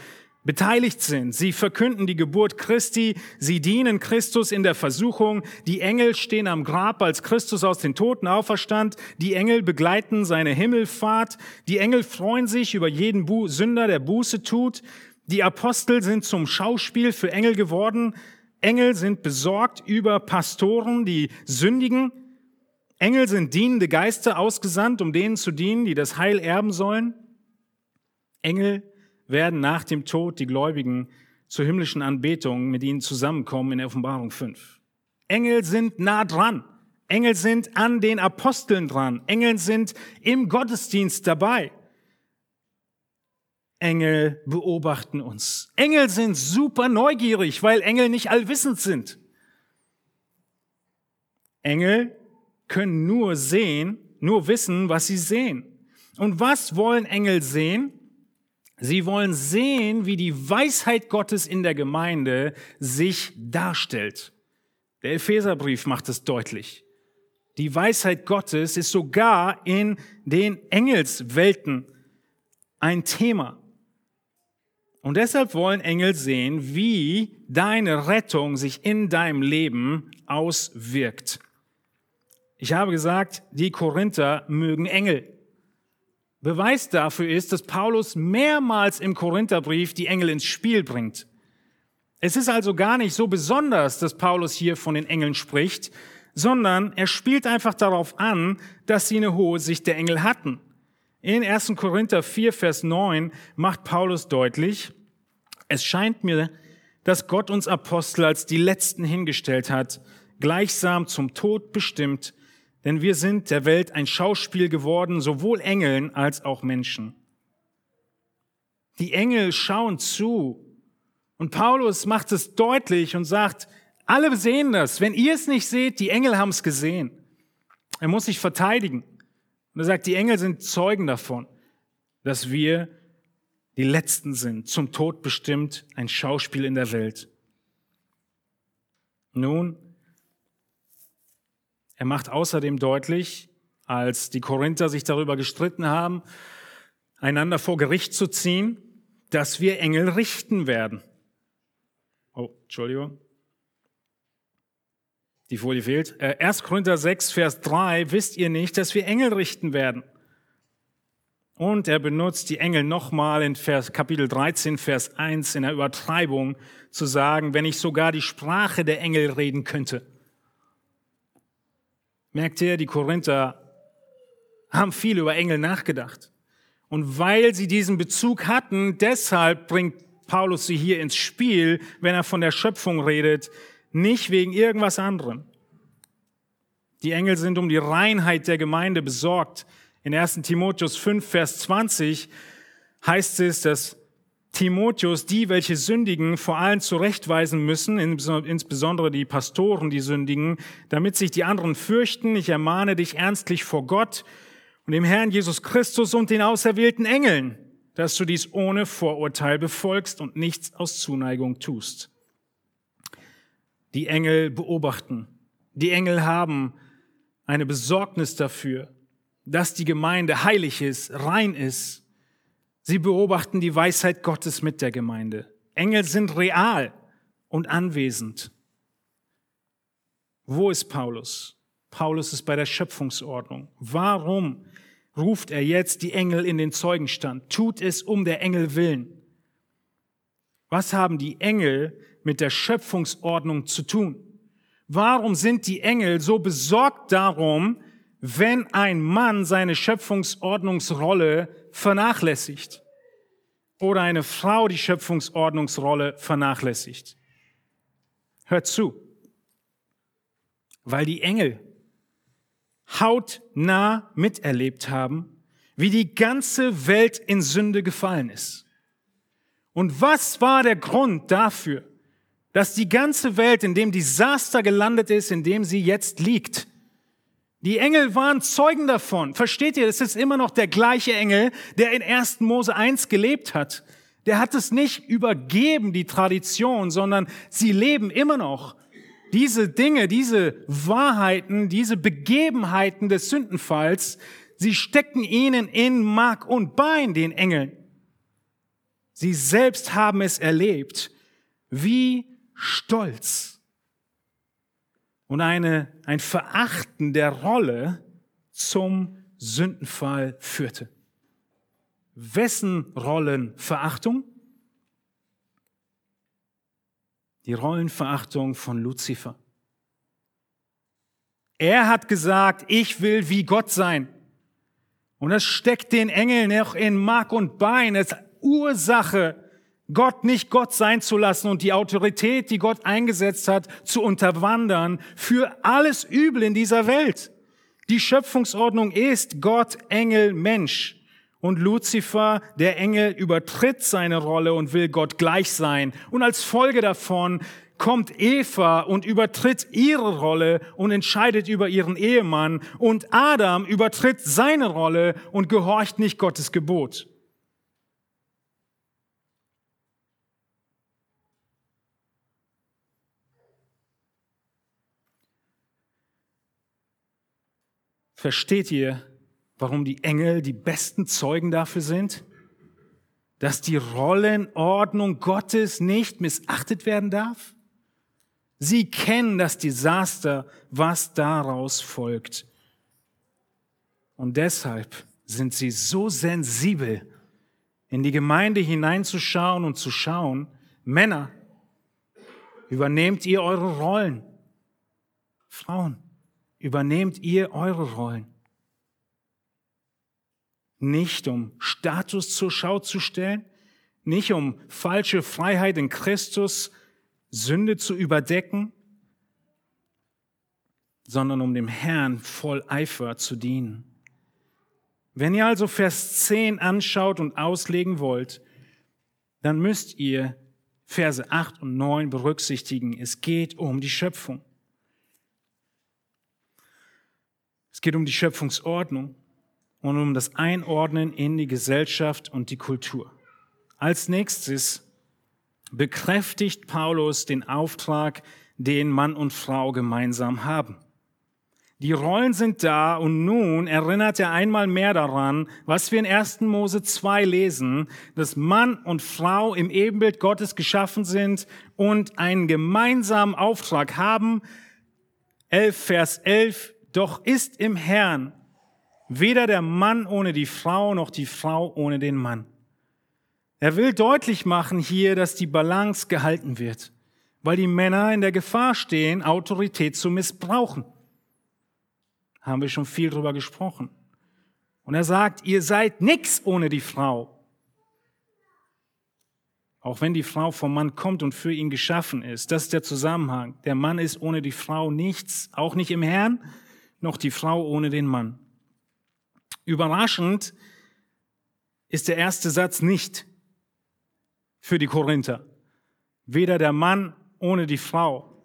beteiligt sind. Sie verkünden die Geburt Christi, sie dienen Christus in der Versuchung, die Engel stehen am Grab, als Christus aus den Toten auferstand, die Engel begleiten seine Himmelfahrt, die Engel freuen sich über jeden Bu Sünder, der Buße tut, die Apostel sind zum Schauspiel für Engel geworden, Engel sind besorgt über Pastoren, die sündigen, Engel sind dienende Geister ausgesandt, um denen zu dienen, die das Heil erben sollen. Engel werden nach dem Tod die Gläubigen zur himmlischen Anbetung mit ihnen zusammenkommen in der Offenbarung 5. Engel sind nah dran. Engel sind an den Aposteln dran. Engel sind im Gottesdienst dabei. Engel beobachten uns. Engel sind super neugierig, weil Engel nicht allwissend sind. Engel können nur sehen, nur wissen, was sie sehen. Und was wollen Engel sehen? Sie wollen sehen, wie die Weisheit Gottes in der Gemeinde sich darstellt. Der Epheserbrief macht es deutlich. Die Weisheit Gottes ist sogar in den Engelswelten ein Thema. Und deshalb wollen Engel sehen, wie deine Rettung sich in deinem Leben auswirkt. Ich habe gesagt, die Korinther mögen Engel. Beweis dafür ist, dass Paulus mehrmals im Korintherbrief die Engel ins Spiel bringt. Es ist also gar nicht so besonders, dass Paulus hier von den Engeln spricht, sondern er spielt einfach darauf an, dass sie eine hohe Sicht der Engel hatten. In 1. Korinther 4, Vers 9 macht Paulus deutlich, es scheint mir, dass Gott uns Apostel als die Letzten hingestellt hat, gleichsam zum Tod bestimmt, denn wir sind der Welt ein Schauspiel geworden, sowohl Engeln als auch Menschen. Die Engel schauen zu. Und Paulus macht es deutlich und sagt, alle sehen das. Wenn ihr es nicht seht, die Engel haben es gesehen. Er muss sich verteidigen. Und er sagt, die Engel sind Zeugen davon, dass wir die Letzten sind, zum Tod bestimmt, ein Schauspiel in der Welt. Nun, er macht außerdem deutlich, als die Korinther sich darüber gestritten haben, einander vor Gericht zu ziehen, dass wir Engel richten werden. Oh, Entschuldigung. Die Folie fehlt. 1. Äh, Korinther 6, Vers 3, wisst ihr nicht, dass wir Engel richten werden? Und er benutzt die Engel nochmal in Vers, Kapitel 13, Vers 1 in der Übertreibung zu sagen, wenn ich sogar die Sprache der Engel reden könnte. Merkt ihr, die Korinther haben viel über Engel nachgedacht. Und weil sie diesen Bezug hatten, deshalb bringt Paulus sie hier ins Spiel, wenn er von der Schöpfung redet, nicht wegen irgendwas anderem. Die Engel sind um die Reinheit der Gemeinde besorgt. In 1 Timotheus 5, Vers 20 heißt es, dass Timotheus die, welche sündigen, vor allem zurechtweisen müssen, insbesondere die Pastoren, die sündigen, damit sich die anderen fürchten. Ich ermahne dich ernstlich vor Gott und dem Herrn Jesus Christus und den auserwählten Engeln, dass du dies ohne Vorurteil befolgst und nichts aus Zuneigung tust. Die Engel beobachten. Die Engel haben eine Besorgnis dafür, dass die Gemeinde heilig ist, rein ist. Sie beobachten die Weisheit Gottes mit der Gemeinde. Engel sind real und anwesend. Wo ist Paulus? Paulus ist bei der Schöpfungsordnung. Warum ruft er jetzt die Engel in den Zeugenstand? Tut es um der Engel willen. Was haben die Engel mit der Schöpfungsordnung zu tun? Warum sind die Engel so besorgt darum, wenn ein Mann seine Schöpfungsordnungsrolle vernachlässigt oder eine Frau die Schöpfungsordnungsrolle vernachlässigt. Hört zu, weil die Engel hautnah miterlebt haben, wie die ganze Welt in Sünde gefallen ist. Und was war der Grund dafür, dass die ganze Welt in dem Desaster gelandet ist, in dem sie jetzt liegt? Die Engel waren Zeugen davon. Versteht ihr, das ist immer noch der gleiche Engel, der in 1. Mose 1 gelebt hat. Der hat es nicht übergeben, die Tradition, sondern sie leben immer noch. Diese Dinge, diese Wahrheiten, diese Begebenheiten des Sündenfalls, sie stecken ihnen in Mark und Bein, den Engeln. Sie selbst haben es erlebt. Wie stolz und eine, ein Verachten der Rolle zum Sündenfall führte. Wessen Rollenverachtung? Die Rollenverachtung von Luzifer. Er hat gesagt, ich will wie Gott sein. Und das steckt den Engeln noch in Mark und Bein als Ursache Gott nicht Gott sein zu lassen und die Autorität, die Gott eingesetzt hat, zu unterwandern für alles Übel in dieser Welt. Die Schöpfungsordnung ist Gott, Engel, Mensch. Und Luzifer, der Engel, übertritt seine Rolle und will Gott gleich sein. Und als Folge davon kommt Eva und übertritt ihre Rolle und entscheidet über ihren Ehemann. Und Adam übertritt seine Rolle und gehorcht nicht Gottes Gebot. Versteht ihr, warum die Engel die besten Zeugen dafür sind? Dass die Rollenordnung Gottes nicht missachtet werden darf? Sie kennen das Desaster, was daraus folgt. Und deshalb sind sie so sensibel, in die Gemeinde hineinzuschauen und zu schauen, Männer, übernehmt ihr eure Rollen. Frauen, übernehmt ihr eure Rollen. Nicht um Status zur Schau zu stellen, nicht um falsche Freiheit in Christus, Sünde zu überdecken, sondern um dem Herrn voll Eifer zu dienen. Wenn ihr also Vers 10 anschaut und auslegen wollt, dann müsst ihr Verse 8 und 9 berücksichtigen. Es geht um die Schöpfung. Es geht um die Schöpfungsordnung und um das Einordnen in die Gesellschaft und die Kultur. Als nächstes bekräftigt Paulus den Auftrag, den Mann und Frau gemeinsam haben. Die Rollen sind da und nun erinnert er einmal mehr daran, was wir in 1. Mose 2 lesen, dass Mann und Frau im Ebenbild Gottes geschaffen sind und einen gemeinsamen Auftrag haben. 11 Vers 11, doch ist im Herrn weder der Mann ohne die Frau noch die Frau ohne den Mann. Er will deutlich machen hier, dass die Balance gehalten wird, weil die Männer in der Gefahr stehen, Autorität zu missbrauchen haben wir schon viel drüber gesprochen. Und er sagt, ihr seid nichts ohne die Frau. Auch wenn die Frau vom Mann kommt und für ihn geschaffen ist. Das ist der Zusammenhang. Der Mann ist ohne die Frau nichts, auch nicht im Herrn, noch die Frau ohne den Mann. Überraschend ist der erste Satz nicht für die Korinther. Weder der Mann ohne die Frau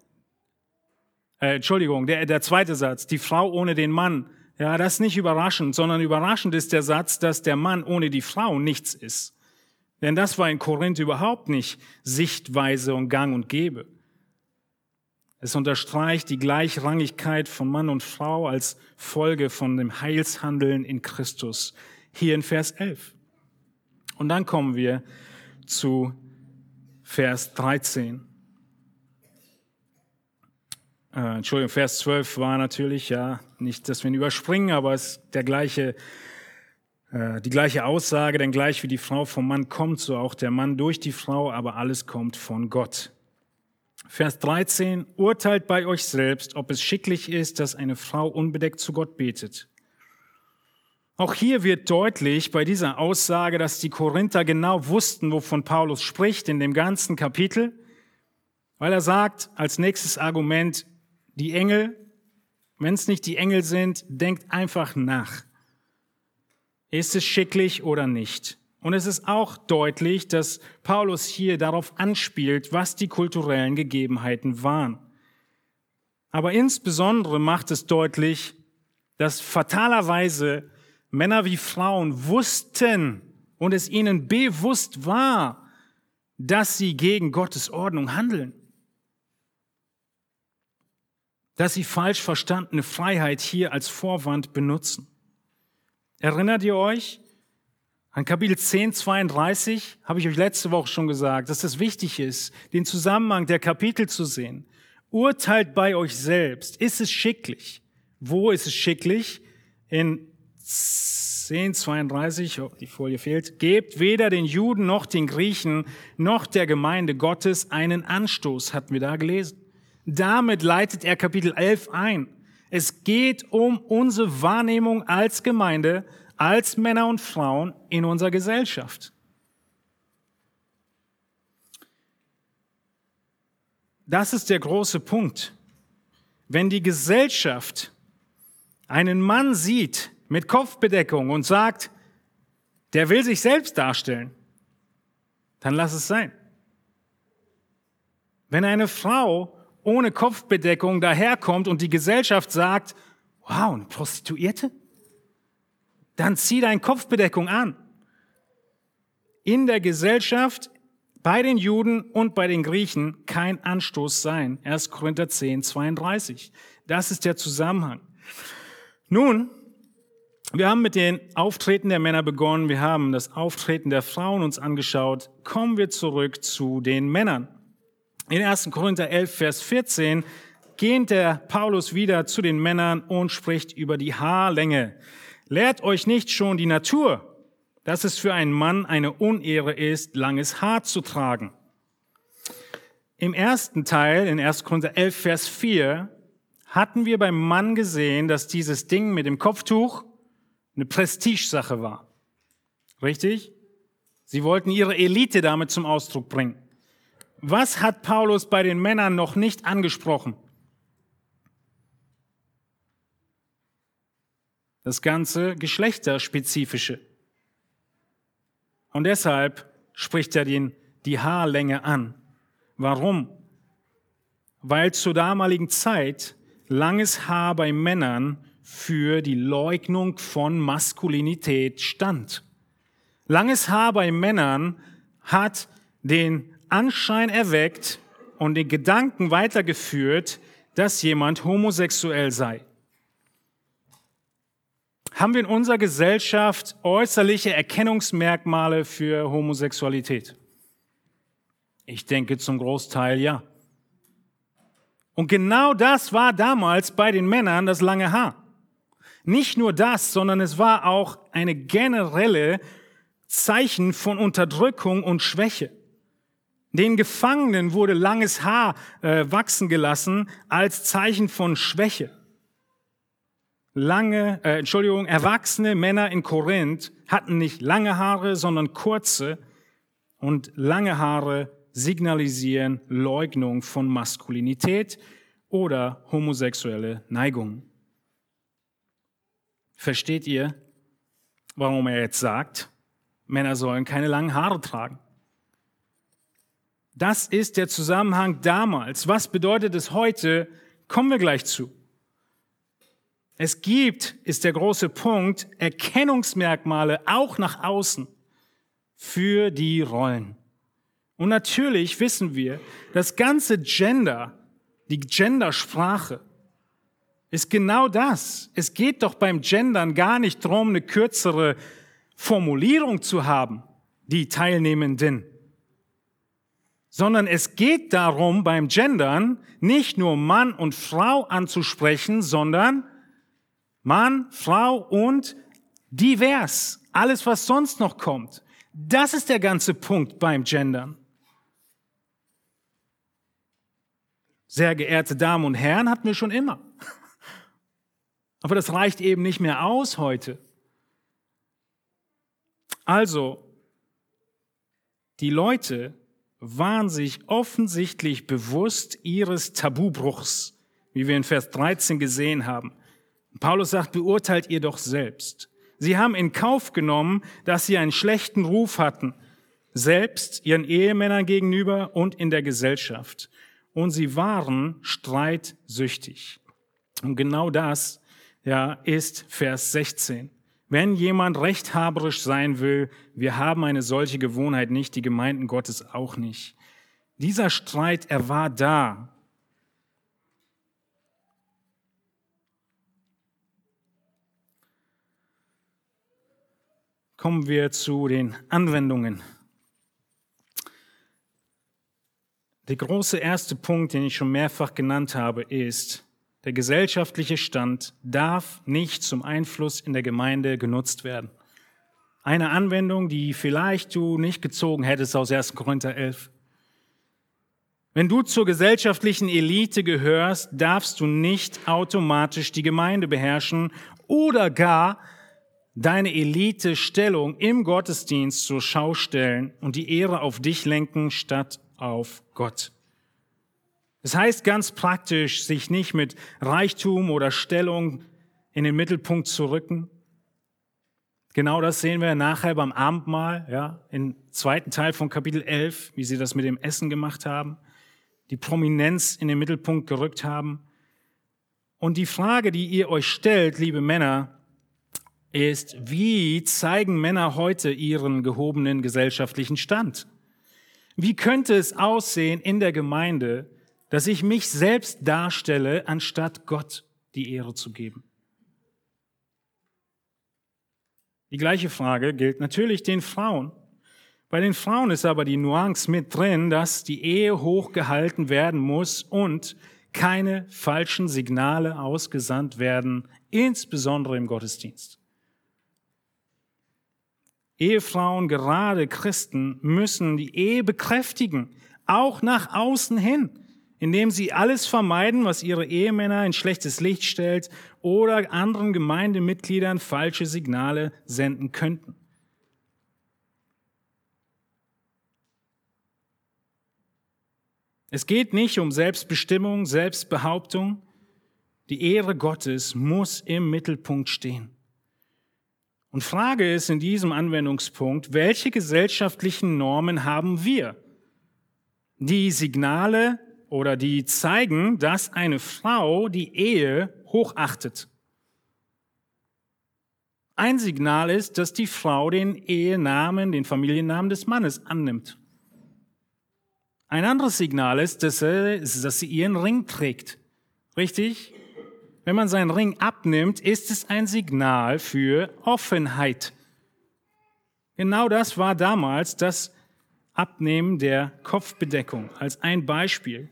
äh, Entschuldigung, der, der zweite Satz, die Frau ohne den Mann. Ja, das ist nicht überraschend, sondern überraschend ist der Satz, dass der Mann ohne die Frau nichts ist. Denn das war in Korinth überhaupt nicht Sichtweise und Gang und Gebe. Es unterstreicht die Gleichrangigkeit von Mann und Frau als Folge von dem Heilshandeln in Christus. Hier in Vers 11. Und dann kommen wir zu Vers 13 äh, Entschuldigung, Vers 12 war natürlich, ja, nicht, dass wir ihn überspringen, aber es ist der gleiche, äh, die gleiche Aussage, denn gleich wie die Frau vom Mann kommt, so auch der Mann durch die Frau, aber alles kommt von Gott. Vers 13, urteilt bei euch selbst, ob es schicklich ist, dass eine Frau unbedeckt zu Gott betet. Auch hier wird deutlich bei dieser Aussage, dass die Korinther genau wussten, wovon Paulus spricht in dem ganzen Kapitel, weil er sagt als nächstes Argument, die Engel, wenn es nicht die Engel sind, denkt einfach nach. Ist es schicklich oder nicht? Und es ist auch deutlich, dass Paulus hier darauf anspielt, was die kulturellen Gegebenheiten waren. Aber insbesondere macht es deutlich, dass fatalerweise Männer wie Frauen wussten und es ihnen bewusst war, dass sie gegen Gottes Ordnung handeln dass sie falsch verstandene Freiheit hier als Vorwand benutzen. Erinnert ihr euch? An Kapitel 10, 32 habe ich euch letzte Woche schon gesagt, dass es wichtig ist, den Zusammenhang der Kapitel zu sehen. Urteilt bei euch selbst. Ist es schicklich? Wo ist es schicklich? In 10, 32, oh, die Folie fehlt. Gebt weder den Juden noch den Griechen noch der Gemeinde Gottes einen Anstoß, hatten wir da gelesen. Damit leitet er Kapitel 11 ein. Es geht um unsere Wahrnehmung als Gemeinde, als Männer und Frauen in unserer Gesellschaft. Das ist der große Punkt. Wenn die Gesellschaft einen Mann sieht mit Kopfbedeckung und sagt, der will sich selbst darstellen, dann lass es sein. Wenn eine Frau ohne Kopfbedeckung daherkommt und die Gesellschaft sagt, wow, eine Prostituierte? Dann zieh deine Kopfbedeckung an. In der Gesellschaft, bei den Juden und bei den Griechen kein Anstoß sein. 1. Korinther 10, 32. Das ist der Zusammenhang. Nun, wir haben mit den Auftreten der Männer begonnen. Wir haben das Auftreten der Frauen uns angeschaut. Kommen wir zurück zu den Männern. In 1. Korinther 11, Vers 14 geht der Paulus wieder zu den Männern und spricht über die Haarlänge. Lehrt euch nicht schon die Natur, dass es für einen Mann eine Unehre ist, langes Haar zu tragen. Im ersten Teil, in 1. Korinther 11, Vers 4, hatten wir beim Mann gesehen, dass dieses Ding mit dem Kopftuch eine Prestigesache war. Richtig? Sie wollten ihre Elite damit zum Ausdruck bringen. Was hat Paulus bei den Männern noch nicht angesprochen? Das ganze Geschlechterspezifische. Und deshalb spricht er den, die Haarlänge an. Warum? Weil zur damaligen Zeit langes Haar bei Männern für die Leugnung von Maskulinität stand. Langes Haar bei Männern hat den Anschein erweckt und den Gedanken weitergeführt, dass jemand homosexuell sei. Haben wir in unserer Gesellschaft äußerliche Erkennungsmerkmale für Homosexualität? Ich denke zum Großteil ja. Und genau das war damals bei den Männern das lange Haar. Nicht nur das, sondern es war auch eine generelle Zeichen von Unterdrückung und Schwäche. Den Gefangenen wurde langes Haar äh, wachsen gelassen als Zeichen von Schwäche. Lange, äh, Entschuldigung, erwachsene Männer in Korinth hatten nicht lange Haare, sondern kurze. Und lange Haare signalisieren Leugnung von Maskulinität oder homosexuelle Neigung. Versteht ihr, warum er jetzt sagt, Männer sollen keine langen Haare tragen? Das ist der Zusammenhang damals. Was bedeutet es heute? Kommen wir gleich zu. Es gibt, ist der große Punkt, Erkennungsmerkmale auch nach außen für die Rollen. Und natürlich wissen wir, das ganze Gender, die Gendersprache, ist genau das. Es geht doch beim Gendern gar nicht darum, eine kürzere Formulierung zu haben, die Teilnehmenden, sondern es geht darum, beim Gendern nicht nur Mann und Frau anzusprechen, sondern Mann, Frau und divers. Alles, was sonst noch kommt. Das ist der ganze Punkt beim Gendern. Sehr geehrte Damen und Herren, hatten wir schon immer. *laughs* Aber das reicht eben nicht mehr aus heute. Also, die Leute waren sich offensichtlich bewusst ihres Tabubruchs, wie wir in Vers 13 gesehen haben. Paulus sagt, beurteilt ihr doch selbst. Sie haben in Kauf genommen, dass sie einen schlechten Ruf hatten, selbst ihren Ehemännern gegenüber und in der Gesellschaft und sie waren streitsüchtig. Und genau das ja, ist Vers 16. Wenn jemand rechthaberisch sein will, wir haben eine solche Gewohnheit nicht, die Gemeinden Gottes auch nicht. Dieser Streit, er war da. Kommen wir zu den Anwendungen Der große erste Punkt, den ich schon mehrfach genannt habe, ist, der gesellschaftliche Stand darf nicht zum Einfluss in der Gemeinde genutzt werden. Eine Anwendung, die vielleicht du nicht gezogen hättest aus 1. Korinther 11. Wenn du zur gesellschaftlichen Elite gehörst, darfst du nicht automatisch die Gemeinde beherrschen oder gar deine Elite-Stellung im Gottesdienst zur Schau stellen und die Ehre auf dich lenken statt auf Gott. Das heißt ganz praktisch, sich nicht mit Reichtum oder Stellung in den Mittelpunkt zu rücken. Genau das sehen wir nachher beim Abendmahl, ja, im zweiten Teil von Kapitel 11, wie sie das mit dem Essen gemacht haben, die Prominenz in den Mittelpunkt gerückt haben. Und die Frage, die ihr euch stellt, liebe Männer, ist, wie zeigen Männer heute ihren gehobenen gesellschaftlichen Stand? Wie könnte es aussehen in der Gemeinde, dass ich mich selbst darstelle, anstatt Gott die Ehre zu geben? Die gleiche Frage gilt natürlich den Frauen. Bei den Frauen ist aber die Nuance mit drin, dass die Ehe hochgehalten werden muss und keine falschen Signale ausgesandt werden, insbesondere im Gottesdienst. Ehefrauen, gerade Christen, müssen die Ehe bekräftigen, auch nach außen hin. indem sie alles vermeiden, was ihre Ehemänner in schlechtes Licht stellt oder anderen Gemeindemitgliedern falsche Signale senden könnten. Es geht nicht um Selbstbestimmung, Selbstbehauptung. Die Ehre Gottes muss im Mittelpunkt stehen. Und Frage ist in diesem Anwendungspunkt, welche gesellschaftlichen Normen haben wir, die Signale oder die zeigen, dass eine Frau die Ehe hochachtet? Ein Signal ist, dass die Frau den Ehenamen, den Familiennamen des Mannes annimmt. Ein anderes Signal ist, dass, sie ihren Ring trägt. Richtig? Wenn man seinen Ring abnimmt, ist es ein Signal für Offenheit. Genau das war damals das Abnehmen der Kopfbedeckung als ein Beispiel.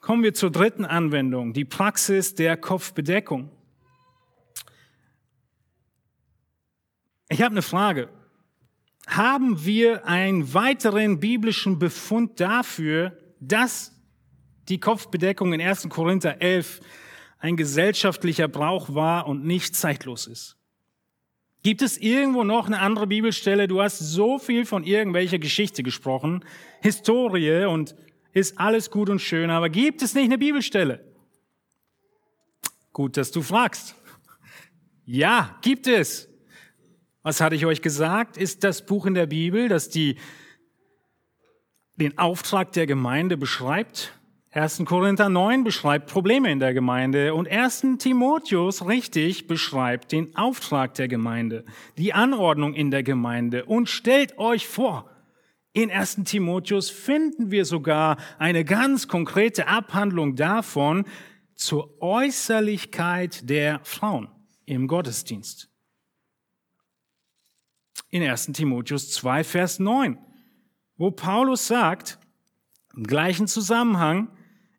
Kommen wir zur dritten Anwendung, die Praxis der Kopfbedeckung. Ich habe eine Frage. Haben wir einen weiteren biblischen Befund dafür, dass die Kopfbedeckung in 1. Korinther 11 ein gesellschaftlicher Brauch war und nicht zeitlos ist. Gibt es irgendwo noch eine andere Bibelstelle? Du hast so viel von irgendwelcher Geschichte gesprochen, Historie und ist alles gut und schön, aber gibt es nicht eine Bibelstelle? Gut, dass du fragst. Ja, gibt es. Was hatte ich euch gesagt? Ist das Buch in der Bibel, das die, den Auftrag der Gemeinde beschreibt? 1. Korinther 9 beschreibt Probleme in der Gemeinde und 1. Timotheus richtig beschreibt den Auftrag der Gemeinde, die Anordnung in der Gemeinde. Und stellt euch vor, in 1. Timotheus finden wir sogar eine ganz konkrete Abhandlung davon zur Äußerlichkeit der Frauen im Gottesdienst. In 1. Timotheus 2, Vers 9, wo Paulus sagt, im gleichen Zusammenhang,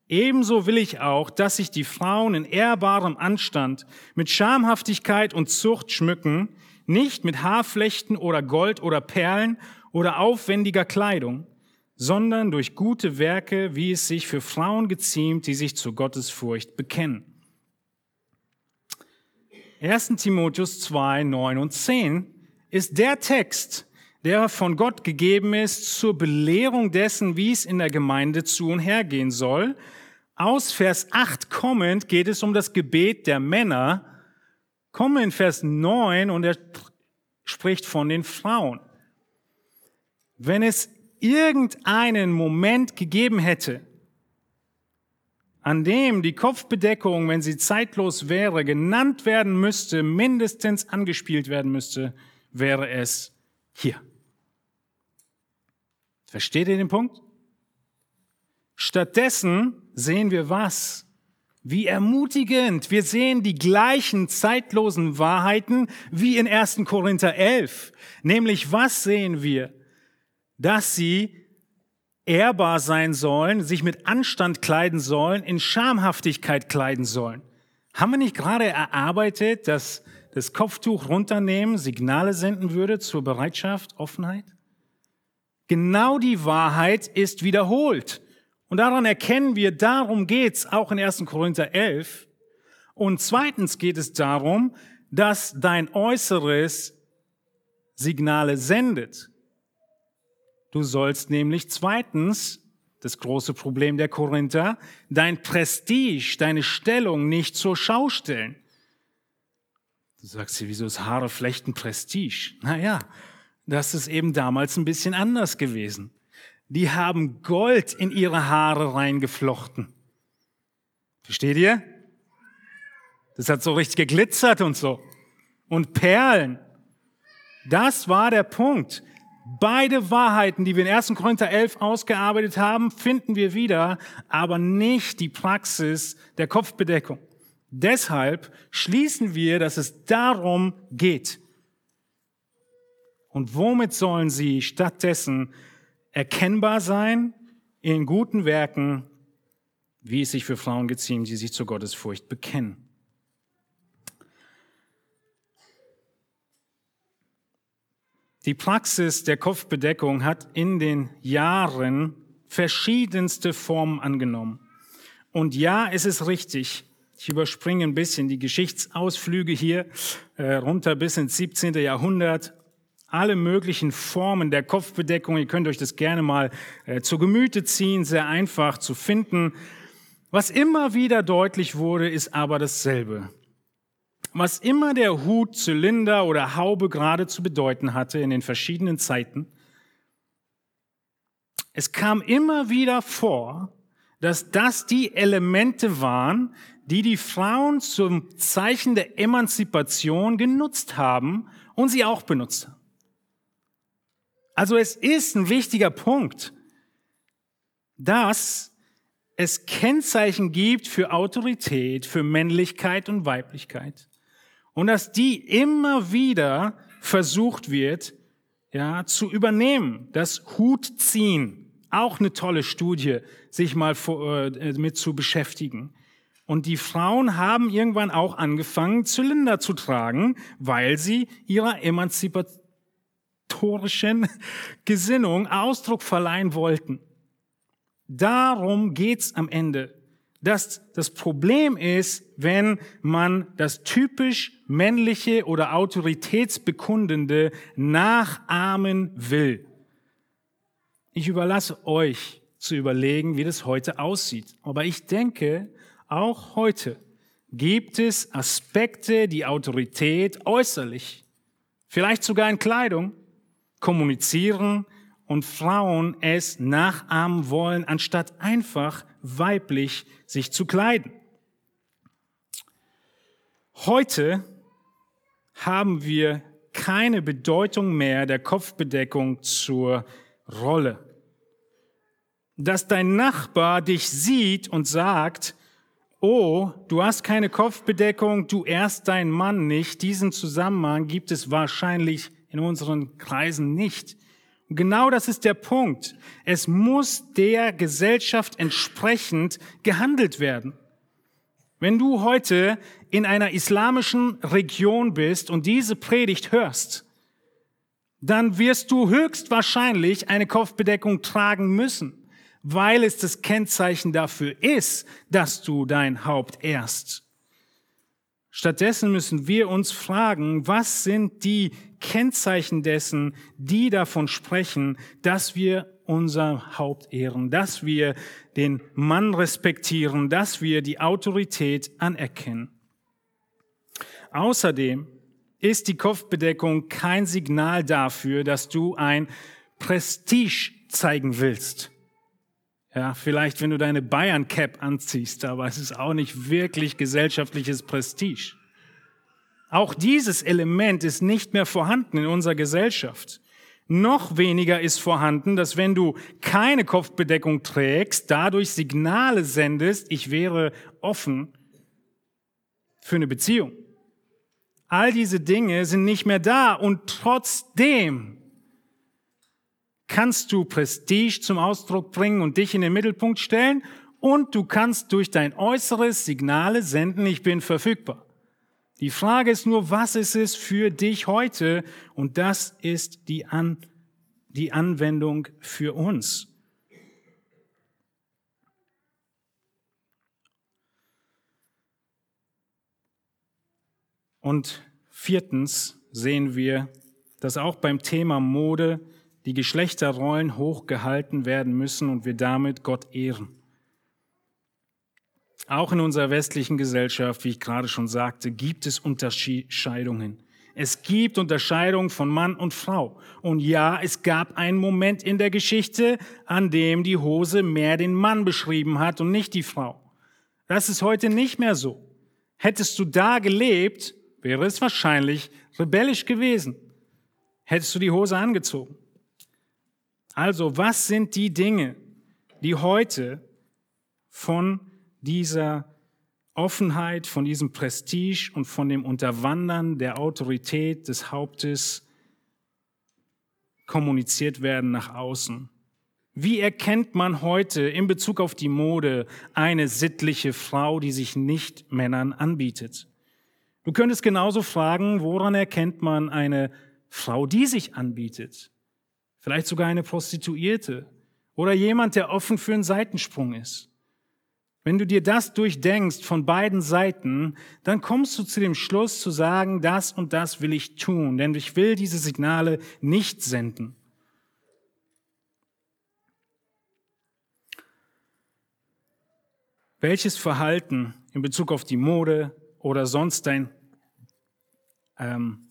Ebenso will ich auch, dass sich die Frauen in ehrbarem Anstand mit Schamhaftigkeit und Zucht schmücken, nicht mit Haarflechten oder Gold oder Perlen oder aufwendiger Kleidung, sondern durch gute Werke, wie es sich für Frauen geziemt, die sich zur Gottesfurcht bekennen. 1. Timotheus 2, 9 und 10 ist der Text, der von Gott gegeben ist zur Belehrung dessen, wie es in der Gemeinde zu und her gehen soll. Aus Vers 8 kommend geht es um das Gebet der Männer. Kommen in Vers 9 und er spricht von den Frauen. Wenn es irgendeinen Moment gegeben hätte, an dem die Kopfbedeckung, wenn sie zeitlos wäre, genannt werden müsste, mindestens angespielt werden müsste, wäre es hier. Versteht ihr den Punkt? Stattdessen sehen wir was? Wie ermutigend. Wir sehen die gleichen zeitlosen Wahrheiten wie in 1. Korinther 11. Nämlich was sehen wir? Dass sie ehrbar sein sollen, sich mit Anstand kleiden sollen, in Schamhaftigkeit kleiden sollen. Haben wir nicht gerade erarbeitet, dass das Kopftuch runternehmen Signale senden würde zur Bereitschaft, Offenheit? Genau die Wahrheit ist wiederholt. Und daran erkennen wir, darum geht's auch in 1. Korinther 11. Und zweitens geht es darum, dass dein Äußeres Signale sendet. Du sollst nämlich zweitens, das große Problem der Korinther, dein Prestige, deine Stellung nicht zur Schau stellen. Du sagst dir, wieso ist Haare flechten Prestige? Naja, das ist eben damals ein bisschen anders gewesen. Die haben Gold in ihre Haare reingeflochten. Versteht ihr? Das hat so richtig geglitzert und so. Und Perlen. Das war der Punkt. Beide Wahrheiten, die wir in 1. Korinther 11 ausgearbeitet haben, finden wir wieder, aber nicht die Praxis der Kopfbedeckung. Deshalb schließen wir, dass es darum geht. Und womit sollen sie stattdessen erkennbar sein in guten Werken, wie es sich für Frauen geziemt, die sich zur Gottesfurcht bekennen? Die Praxis der Kopfbedeckung hat in den Jahren verschiedenste Formen angenommen. Und ja, es ist richtig. Ich überspringe ein bisschen die Geschichtsausflüge hier äh, runter bis ins 17. Jahrhundert. Alle möglichen Formen der Kopfbedeckung, ihr könnt euch das gerne mal äh, zu Gemüte ziehen, sehr einfach zu finden. Was immer wieder deutlich wurde, ist aber dasselbe. Was immer der Hut, Zylinder oder Haube gerade zu bedeuten hatte in den verschiedenen Zeiten, es kam immer wieder vor, dass das die Elemente waren, die die Frauen zum Zeichen der Emanzipation genutzt haben und sie auch benutzt haben. Also es ist ein wichtiger Punkt, dass es Kennzeichen gibt für Autorität, für Männlichkeit und Weiblichkeit. Und dass die immer wieder versucht wird, ja, zu übernehmen. Das Hutziehen, auch eine tolle Studie, sich mal vor, äh, mit zu beschäftigen. Und die Frauen haben irgendwann auch angefangen, Zylinder zu tragen, weil sie ihrer emanzipatorischen Gesinnung Ausdruck verleihen wollten. Darum geht's am Ende. Dass das Problem ist, wenn man das typisch männliche oder autoritätsbekundende nachahmen will. Ich überlasse euch zu überlegen, wie das heute aussieht. Aber ich denke, auch heute gibt es Aspekte, die Autorität äußerlich, vielleicht sogar in Kleidung, kommunizieren, und Frauen es nachahmen wollen, anstatt einfach weiblich sich zu kleiden. Heute haben wir keine Bedeutung mehr der Kopfbedeckung zur Rolle. Dass dein Nachbar dich sieht und sagt, oh, du hast keine Kopfbedeckung, du ehrst deinen Mann nicht, diesen Zusammenhang gibt es wahrscheinlich in unseren Kreisen nicht. Und genau das ist der Punkt. Es muss der Gesellschaft entsprechend gehandelt werden. Wenn du heute in einer islamischen Region bist und diese Predigt hörst, dann wirst du höchstwahrscheinlich eine Kopfbedeckung tragen müssen, weil es das Kennzeichen dafür ist, dass du dein Haupt ehrst. Stattdessen müssen wir uns fragen, was sind die Kennzeichen dessen, die davon sprechen, dass wir unser Haupt ehren, dass wir den Mann respektieren, dass wir die Autorität anerkennen. Außerdem ist die Kopfbedeckung kein Signal dafür, dass du ein Prestige zeigen willst. Ja, vielleicht wenn du deine Bayern Cap anziehst, aber es ist auch nicht wirklich gesellschaftliches Prestige. Auch dieses Element ist nicht mehr vorhanden in unserer Gesellschaft. Noch weniger ist vorhanden, dass wenn du keine Kopfbedeckung trägst, dadurch Signale sendest, ich wäre offen für eine Beziehung. All diese Dinge sind nicht mehr da und trotzdem kannst du Prestige zum Ausdruck bringen und dich in den Mittelpunkt stellen und du kannst durch dein Äußeres Signale senden, ich bin verfügbar. Die Frage ist nur, was ist es für dich heute? Und das ist die, An die Anwendung für uns. Und viertens sehen wir, dass auch beim Thema Mode die Geschlechterrollen hochgehalten werden müssen und wir damit Gott ehren. Auch in unserer westlichen Gesellschaft, wie ich gerade schon sagte, gibt es Unterscheidungen. Es gibt Unterscheidungen von Mann und Frau. Und ja, es gab einen Moment in der Geschichte, an dem die Hose mehr den Mann beschrieben hat und nicht die Frau. Das ist heute nicht mehr so. Hättest du da gelebt, wäre es wahrscheinlich rebellisch gewesen. Hättest du die Hose angezogen. Also, was sind die Dinge, die heute von dieser Offenheit, von diesem Prestige und von dem Unterwandern der Autorität des Hauptes kommuniziert werden nach außen. Wie erkennt man heute in Bezug auf die Mode eine sittliche Frau, die sich nicht Männern anbietet? Du könntest genauso fragen, woran erkennt man eine Frau, die sich anbietet? Vielleicht sogar eine Prostituierte oder jemand, der offen für einen Seitensprung ist. Wenn du dir das durchdenkst von beiden Seiten, dann kommst du zu dem Schluss zu sagen, das und das will ich tun, denn ich will diese Signale nicht senden. Welches Verhalten in Bezug auf die Mode oder sonst dein, ähm,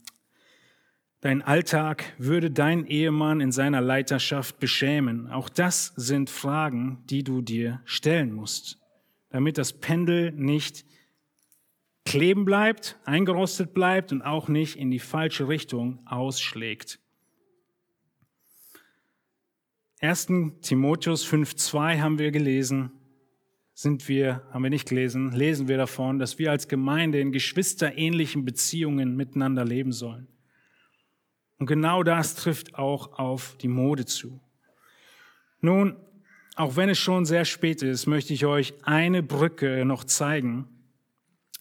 dein Alltag würde dein Ehemann in seiner Leiterschaft beschämen? Auch das sind Fragen, die du dir stellen musst, damit das Pendel nicht kleben bleibt, eingerostet bleibt und auch nicht in die falsche Richtung ausschlägt. 1. Timotheus 5.2 haben wir gelesen sind wir, haben wir nicht gelesen, lesen wir davon, dass wir als Gemeinde in geschwisterähnlichen Beziehungen miteinander leben sollen. Und genau das trifft auch auf die Mode zu. Nun, auch wenn es schon sehr spät ist, möchte ich euch eine Brücke noch zeigen.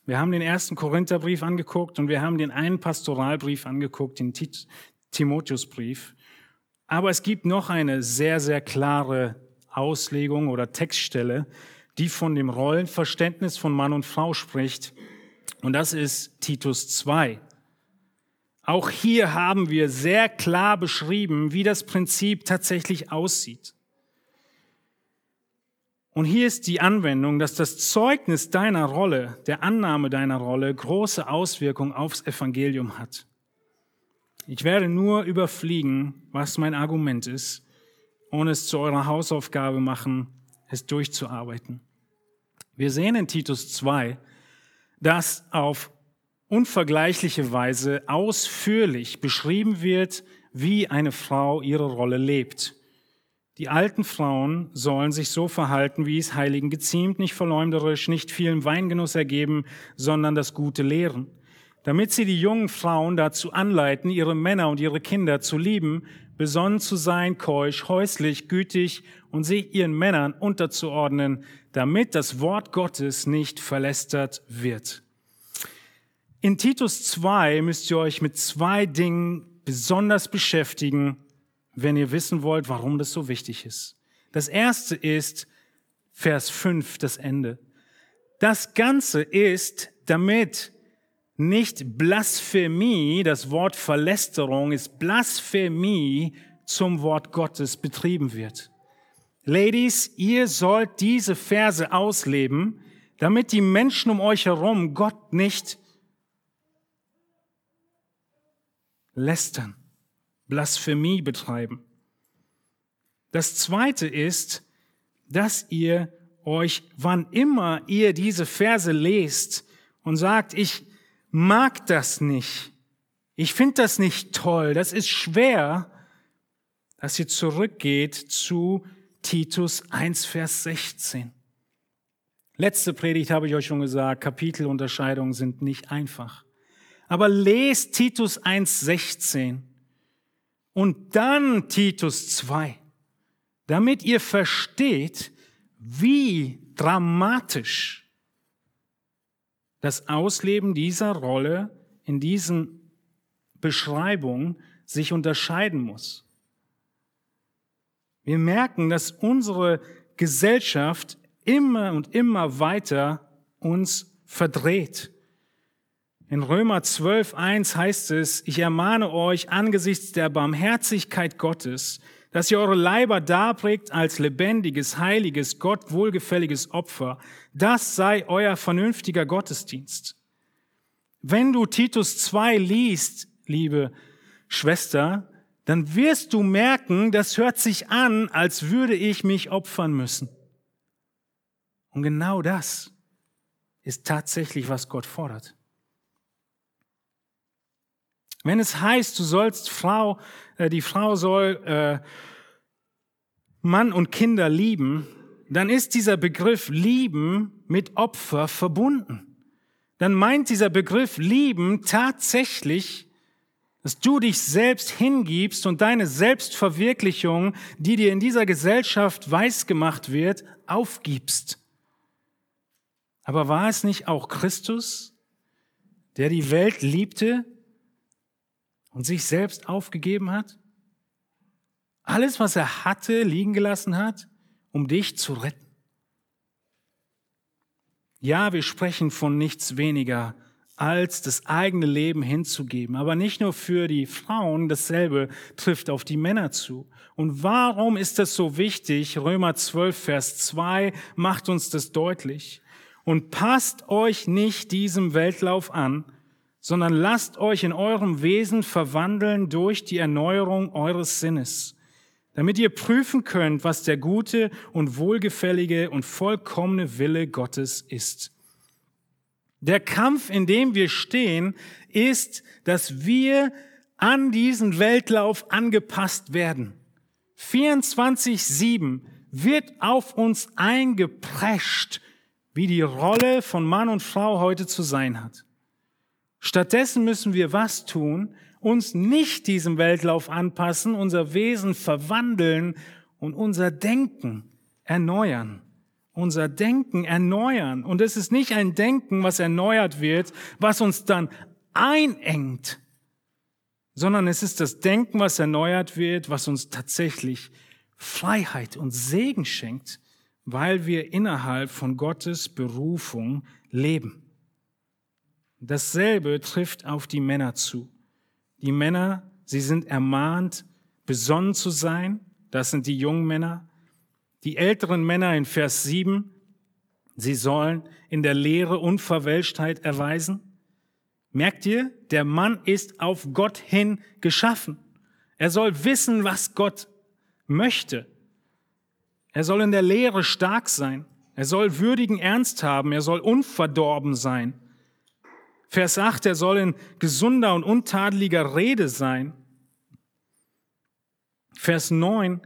Wir haben den ersten Korintherbrief angeguckt und wir haben den einen Pastoralbrief angeguckt, den Timotheusbrief. Aber es gibt noch eine sehr, sehr klare Auslegung oder Textstelle, die von dem Rollenverständnis von Mann und Frau spricht. Und das ist Titus 2. Auch hier haben wir sehr klar beschrieben, wie das Prinzip tatsächlich aussieht. Und hier ist die Anwendung, dass das Zeugnis deiner Rolle, der Annahme deiner Rolle, große Auswirkungen aufs Evangelium hat. Ich werde nur überfliegen, was mein Argument ist, ohne es zu eurer Hausaufgabe machen, es durchzuarbeiten. Wir sehen in Titus 2, dass auf unvergleichliche Weise ausführlich beschrieben wird, wie eine Frau ihre Rolle lebt. Die alten Frauen sollen sich so verhalten, wie es Heiligen geziemt, nicht verleumderisch, nicht vielen Weingenuss ergeben, sondern das Gute lehren, damit sie die jungen Frauen dazu anleiten, ihre Männer und ihre Kinder zu lieben, besonnen zu sein, keusch, häuslich, gütig und sich ihren Männern unterzuordnen, damit das Wort Gottes nicht verlästert wird. In Titus 2 müsst ihr euch mit zwei Dingen besonders beschäftigen, wenn ihr wissen wollt, warum das so wichtig ist. Das erste ist Vers 5, das Ende. Das Ganze ist, damit nicht Blasphemie, das Wort Verlästerung ist Blasphemie zum Wort Gottes betrieben wird. Ladies, ihr sollt diese Verse ausleben, damit die Menschen um euch herum Gott nicht lästern, Blasphemie betreiben. Das zweite ist, dass ihr euch, wann immer ihr diese Verse lest und sagt, ich mag das nicht, ich finde das nicht toll, das ist schwer, dass ihr zurückgeht zu Titus 1, Vers 16. Letzte Predigt habe ich euch schon gesagt, Kapitelunterscheidungen sind nicht einfach. Aber lest Titus 1, 16 und dann Titus 2, damit ihr versteht, wie dramatisch das Ausleben dieser Rolle in diesen Beschreibungen sich unterscheiden muss. Wir merken, dass unsere Gesellschaft immer und immer weiter uns verdreht. In Römer 12, 1 heißt es, ich ermahne euch angesichts der Barmherzigkeit Gottes, dass ihr eure Leiber darbringt als lebendiges, heiliges, Gott wohlgefälliges Opfer. Das sei euer vernünftiger Gottesdienst. Wenn du Titus 2 liest, liebe Schwester, dann wirst du merken, das hört sich an, als würde ich mich opfern müssen. Und genau das ist tatsächlich, was Gott fordert. Wenn es heißt, du sollst Frau, äh, die Frau soll äh, Mann und Kinder lieben, dann ist dieser Begriff lieben mit Opfer verbunden. Dann meint dieser Begriff lieben tatsächlich dass du dich selbst hingibst und deine Selbstverwirklichung, die dir in dieser Gesellschaft weisgemacht wird, aufgibst. Aber war es nicht auch Christus, der die Welt liebte und sich selbst aufgegeben hat? Alles, was er hatte, liegen gelassen hat, um dich zu retten. Ja, wir sprechen von nichts weniger als das eigene Leben hinzugeben. Aber nicht nur für die Frauen, dasselbe trifft auf die Männer zu. Und warum ist das so wichtig? Römer 12, Vers 2 macht uns das deutlich. Und passt euch nicht diesem Weltlauf an, sondern lasst euch in eurem Wesen verwandeln durch die Erneuerung eures Sinnes, damit ihr prüfen könnt, was der gute und wohlgefällige und vollkommene Wille Gottes ist. Der Kampf, in dem wir stehen, ist, dass wir an diesen Weltlauf angepasst werden. 24-7 wird auf uns eingeprescht, wie die Rolle von Mann und Frau heute zu sein hat. Stattdessen müssen wir was tun? Uns nicht diesem Weltlauf anpassen, unser Wesen verwandeln und unser Denken erneuern unser Denken erneuern. Und es ist nicht ein Denken, was erneuert wird, was uns dann einengt, sondern es ist das Denken, was erneuert wird, was uns tatsächlich Freiheit und Segen schenkt, weil wir innerhalb von Gottes Berufung leben. Dasselbe trifft auf die Männer zu. Die Männer, sie sind ermahnt, besonnen zu sein. Das sind die jungen Männer. Die älteren Männer in Vers 7, sie sollen in der Lehre Unverwälschtheit erweisen. Merkt ihr, der Mann ist auf Gott hin geschaffen. Er soll wissen, was Gott möchte. Er soll in der Lehre stark sein. Er soll würdigen Ernst haben. Er soll unverdorben sein. Vers 8, er soll in gesunder und untadeliger Rede sein. Vers 9,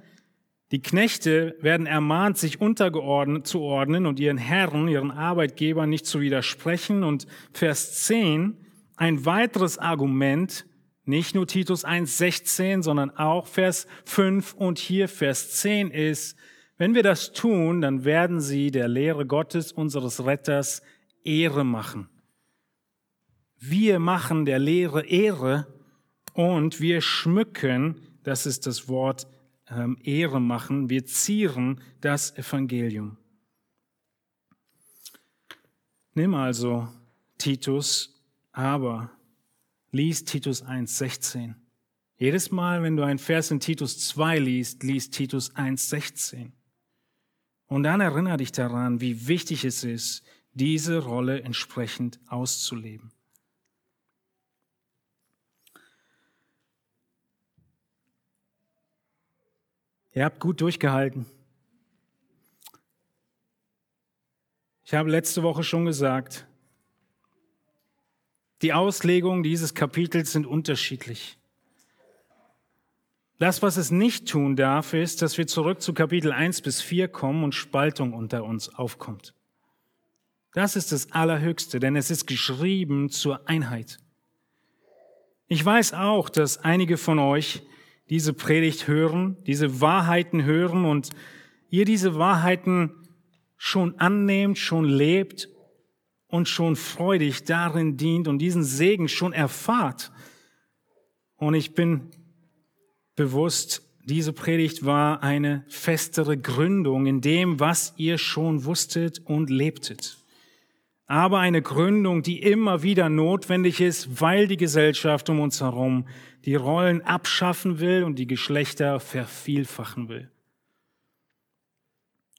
die Knechte werden ermahnt, sich untergeordnet zu ordnen und ihren Herren, ihren Arbeitgebern nicht zu widersprechen. Und Vers 10, ein weiteres Argument, nicht nur Titus 1,16, sondern auch Vers 5 und hier Vers 10 ist, wenn wir das tun, dann werden sie der Lehre Gottes, unseres Retters, Ehre machen. Wir machen der Lehre Ehre und wir schmücken, das ist das Wort ähm, Ehre machen. Wir zieren das Evangelium. Nimm also Titus, aber lies Titus 1,16. Jedes Mal, wenn du einen Vers in Titus 2 liest, liest Titus 1,16. Und dann erinnere dich daran, wie wichtig es ist, diese Rolle entsprechend auszuleben. Ihr habt gut durchgehalten. Ich habe letzte Woche schon gesagt, die Auslegungen dieses Kapitels sind unterschiedlich. Das, was es nicht tun darf, ist, dass wir zurück zu Kapitel 1 bis 4 kommen und Spaltung unter uns aufkommt. Das ist das Allerhöchste, denn es ist geschrieben zur Einheit. Ich weiß auch, dass einige von euch diese Predigt hören, diese Wahrheiten hören und ihr diese Wahrheiten schon annehmt, schon lebt und schon freudig darin dient und diesen Segen schon erfahrt. Und ich bin bewusst, diese Predigt war eine festere Gründung in dem, was ihr schon wusstet und lebtet aber eine Gründung, die immer wieder notwendig ist, weil die Gesellschaft um uns herum die Rollen abschaffen will und die Geschlechter vervielfachen will.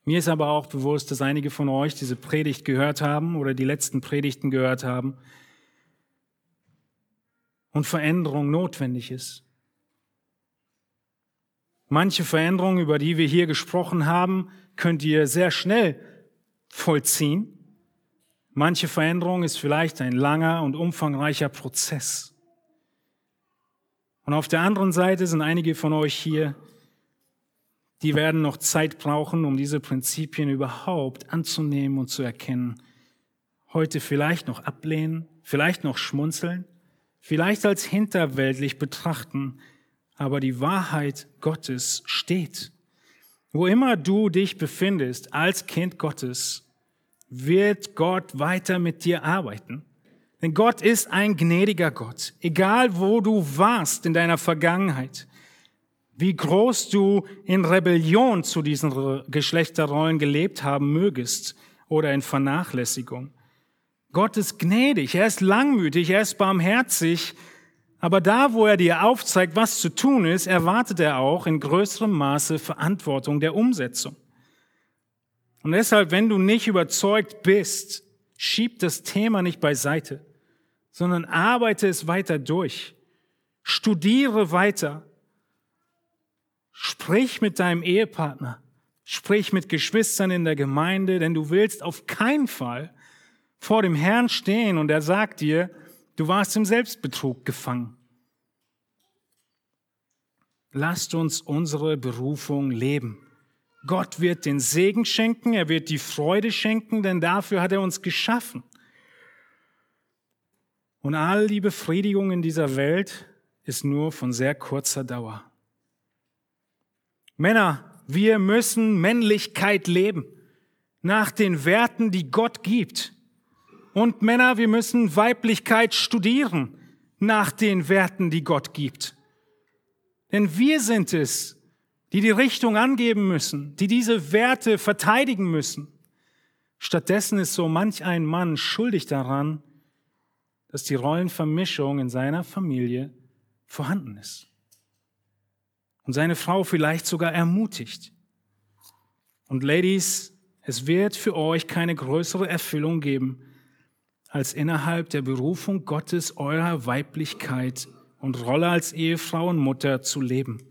Mir ist aber auch bewusst, dass einige von euch diese Predigt gehört haben oder die letzten Predigten gehört haben und Veränderung notwendig ist. Manche Veränderungen, über die wir hier gesprochen haben, könnt ihr sehr schnell vollziehen. Manche Veränderung ist vielleicht ein langer und umfangreicher Prozess. Und auf der anderen Seite sind einige von euch hier, die werden noch Zeit brauchen, um diese Prinzipien überhaupt anzunehmen und zu erkennen. Heute vielleicht noch ablehnen, vielleicht noch schmunzeln, vielleicht als hinterweltlich betrachten, aber die Wahrheit Gottes steht. Wo immer du dich befindest als Kind Gottes, wird Gott weiter mit dir arbeiten. Denn Gott ist ein gnädiger Gott. Egal wo du warst in deiner Vergangenheit, wie groß du in Rebellion zu diesen Geschlechterrollen gelebt haben mögest oder in Vernachlässigung. Gott ist gnädig, er ist langmütig, er ist barmherzig, aber da, wo er dir aufzeigt, was zu tun ist, erwartet er auch in größerem Maße Verantwortung der Umsetzung. Und deshalb, wenn du nicht überzeugt bist, schieb das Thema nicht beiseite, sondern arbeite es weiter durch. Studiere weiter. Sprich mit deinem Ehepartner. Sprich mit Geschwistern in der Gemeinde, denn du willst auf keinen Fall vor dem Herrn stehen und er sagt dir, du warst im Selbstbetrug gefangen. Lasst uns unsere Berufung leben. Gott wird den Segen schenken, er wird die Freude schenken, denn dafür hat er uns geschaffen. Und all die Befriedigung in dieser Welt ist nur von sehr kurzer Dauer. Männer, wir müssen Männlichkeit leben, nach den Werten, die Gott gibt. Und Männer, wir müssen Weiblichkeit studieren, nach den Werten, die Gott gibt. Denn wir sind es, die die Richtung angeben müssen, die diese Werte verteidigen müssen. Stattdessen ist so manch ein Mann schuldig daran, dass die Rollenvermischung in seiner Familie vorhanden ist. Und seine Frau vielleicht sogar ermutigt. Und Ladies, es wird für euch keine größere Erfüllung geben, als innerhalb der Berufung Gottes eurer Weiblichkeit und Rolle als Ehefrau und Mutter zu leben.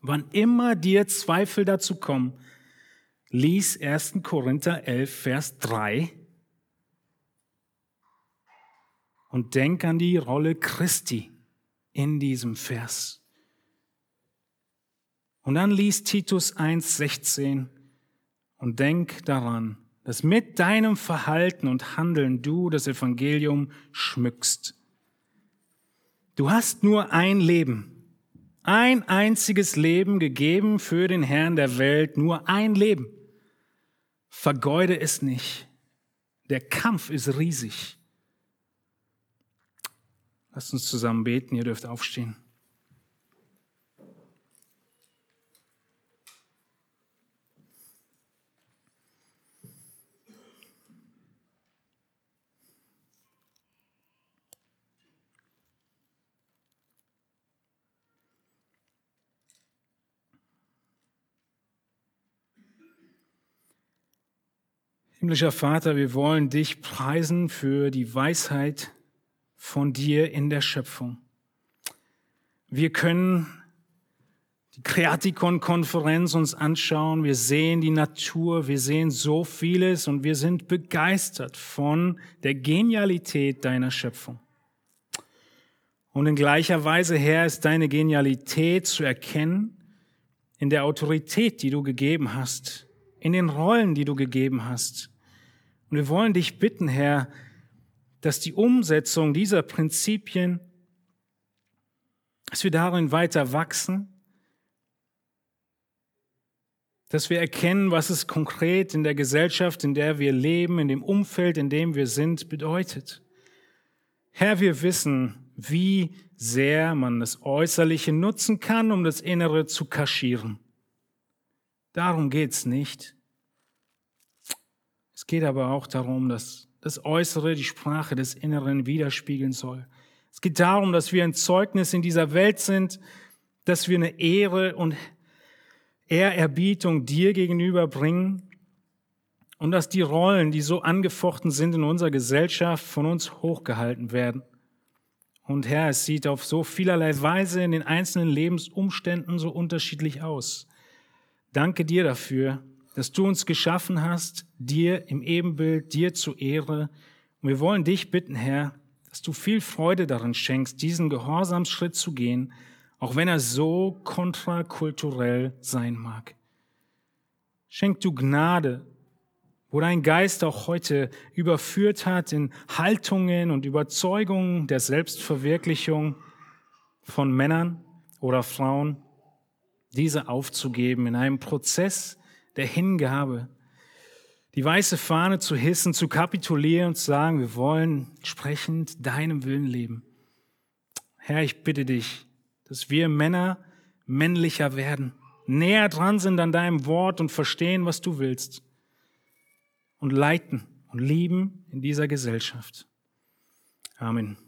Wann immer dir Zweifel dazu kommen, lies 1. Korinther 11, Vers 3 und denk an die Rolle Christi in diesem Vers. Und dann lies Titus 1, 16 und denk daran, dass mit deinem Verhalten und Handeln du das Evangelium schmückst. Du hast nur ein Leben ein einziges Leben gegeben für den Herrn der Welt, nur ein Leben. Vergeude es nicht. Der Kampf ist riesig. Lasst uns zusammen beten, ihr dürft aufstehen. Himmlischer Vater, wir wollen dich preisen für die Weisheit von dir in der Schöpfung. Wir können die Kreatikon-Konferenz uns anschauen, wir sehen die Natur, wir sehen so vieles und wir sind begeistert von der Genialität deiner Schöpfung. Und in gleicher Weise, Herr, ist deine Genialität zu erkennen in der Autorität, die du gegeben hast in den Rollen, die du gegeben hast. Und wir wollen dich bitten, Herr, dass die Umsetzung dieser Prinzipien, dass wir darin weiter wachsen, dass wir erkennen, was es konkret in der Gesellschaft, in der wir leben, in dem Umfeld, in dem wir sind, bedeutet. Herr, wir wissen, wie sehr man das Äußerliche nutzen kann, um das Innere zu kaschieren. Darum geht's nicht. Es geht aber auch darum, dass das Äußere die Sprache des Inneren widerspiegeln soll. Es geht darum, dass wir ein Zeugnis in dieser Welt sind, dass wir eine Ehre und Ehrerbietung dir gegenüber bringen und dass die Rollen, die so angefochten sind in unserer Gesellschaft, von uns hochgehalten werden. Und Herr, es sieht auf so vielerlei Weise in den einzelnen Lebensumständen so unterschiedlich aus. Danke dir dafür, dass du uns geschaffen hast, dir im Ebenbild, dir zu Ehre. Und wir wollen dich bitten, Herr, dass du viel Freude darin schenkst, diesen Gehorsamsschritt zu gehen, auch wenn er so kontrakulturell sein mag. Schenk du Gnade, wo dein Geist auch heute überführt hat in Haltungen und Überzeugungen der Selbstverwirklichung von Männern oder Frauen, diese aufzugeben in einem Prozess der Hingabe, die weiße Fahne zu hissen, zu kapitulieren und zu sagen, wir wollen entsprechend deinem Willen leben. Herr, ich bitte dich, dass wir Männer männlicher werden, näher dran sind an deinem Wort und verstehen, was du willst und leiten und lieben in dieser Gesellschaft. Amen.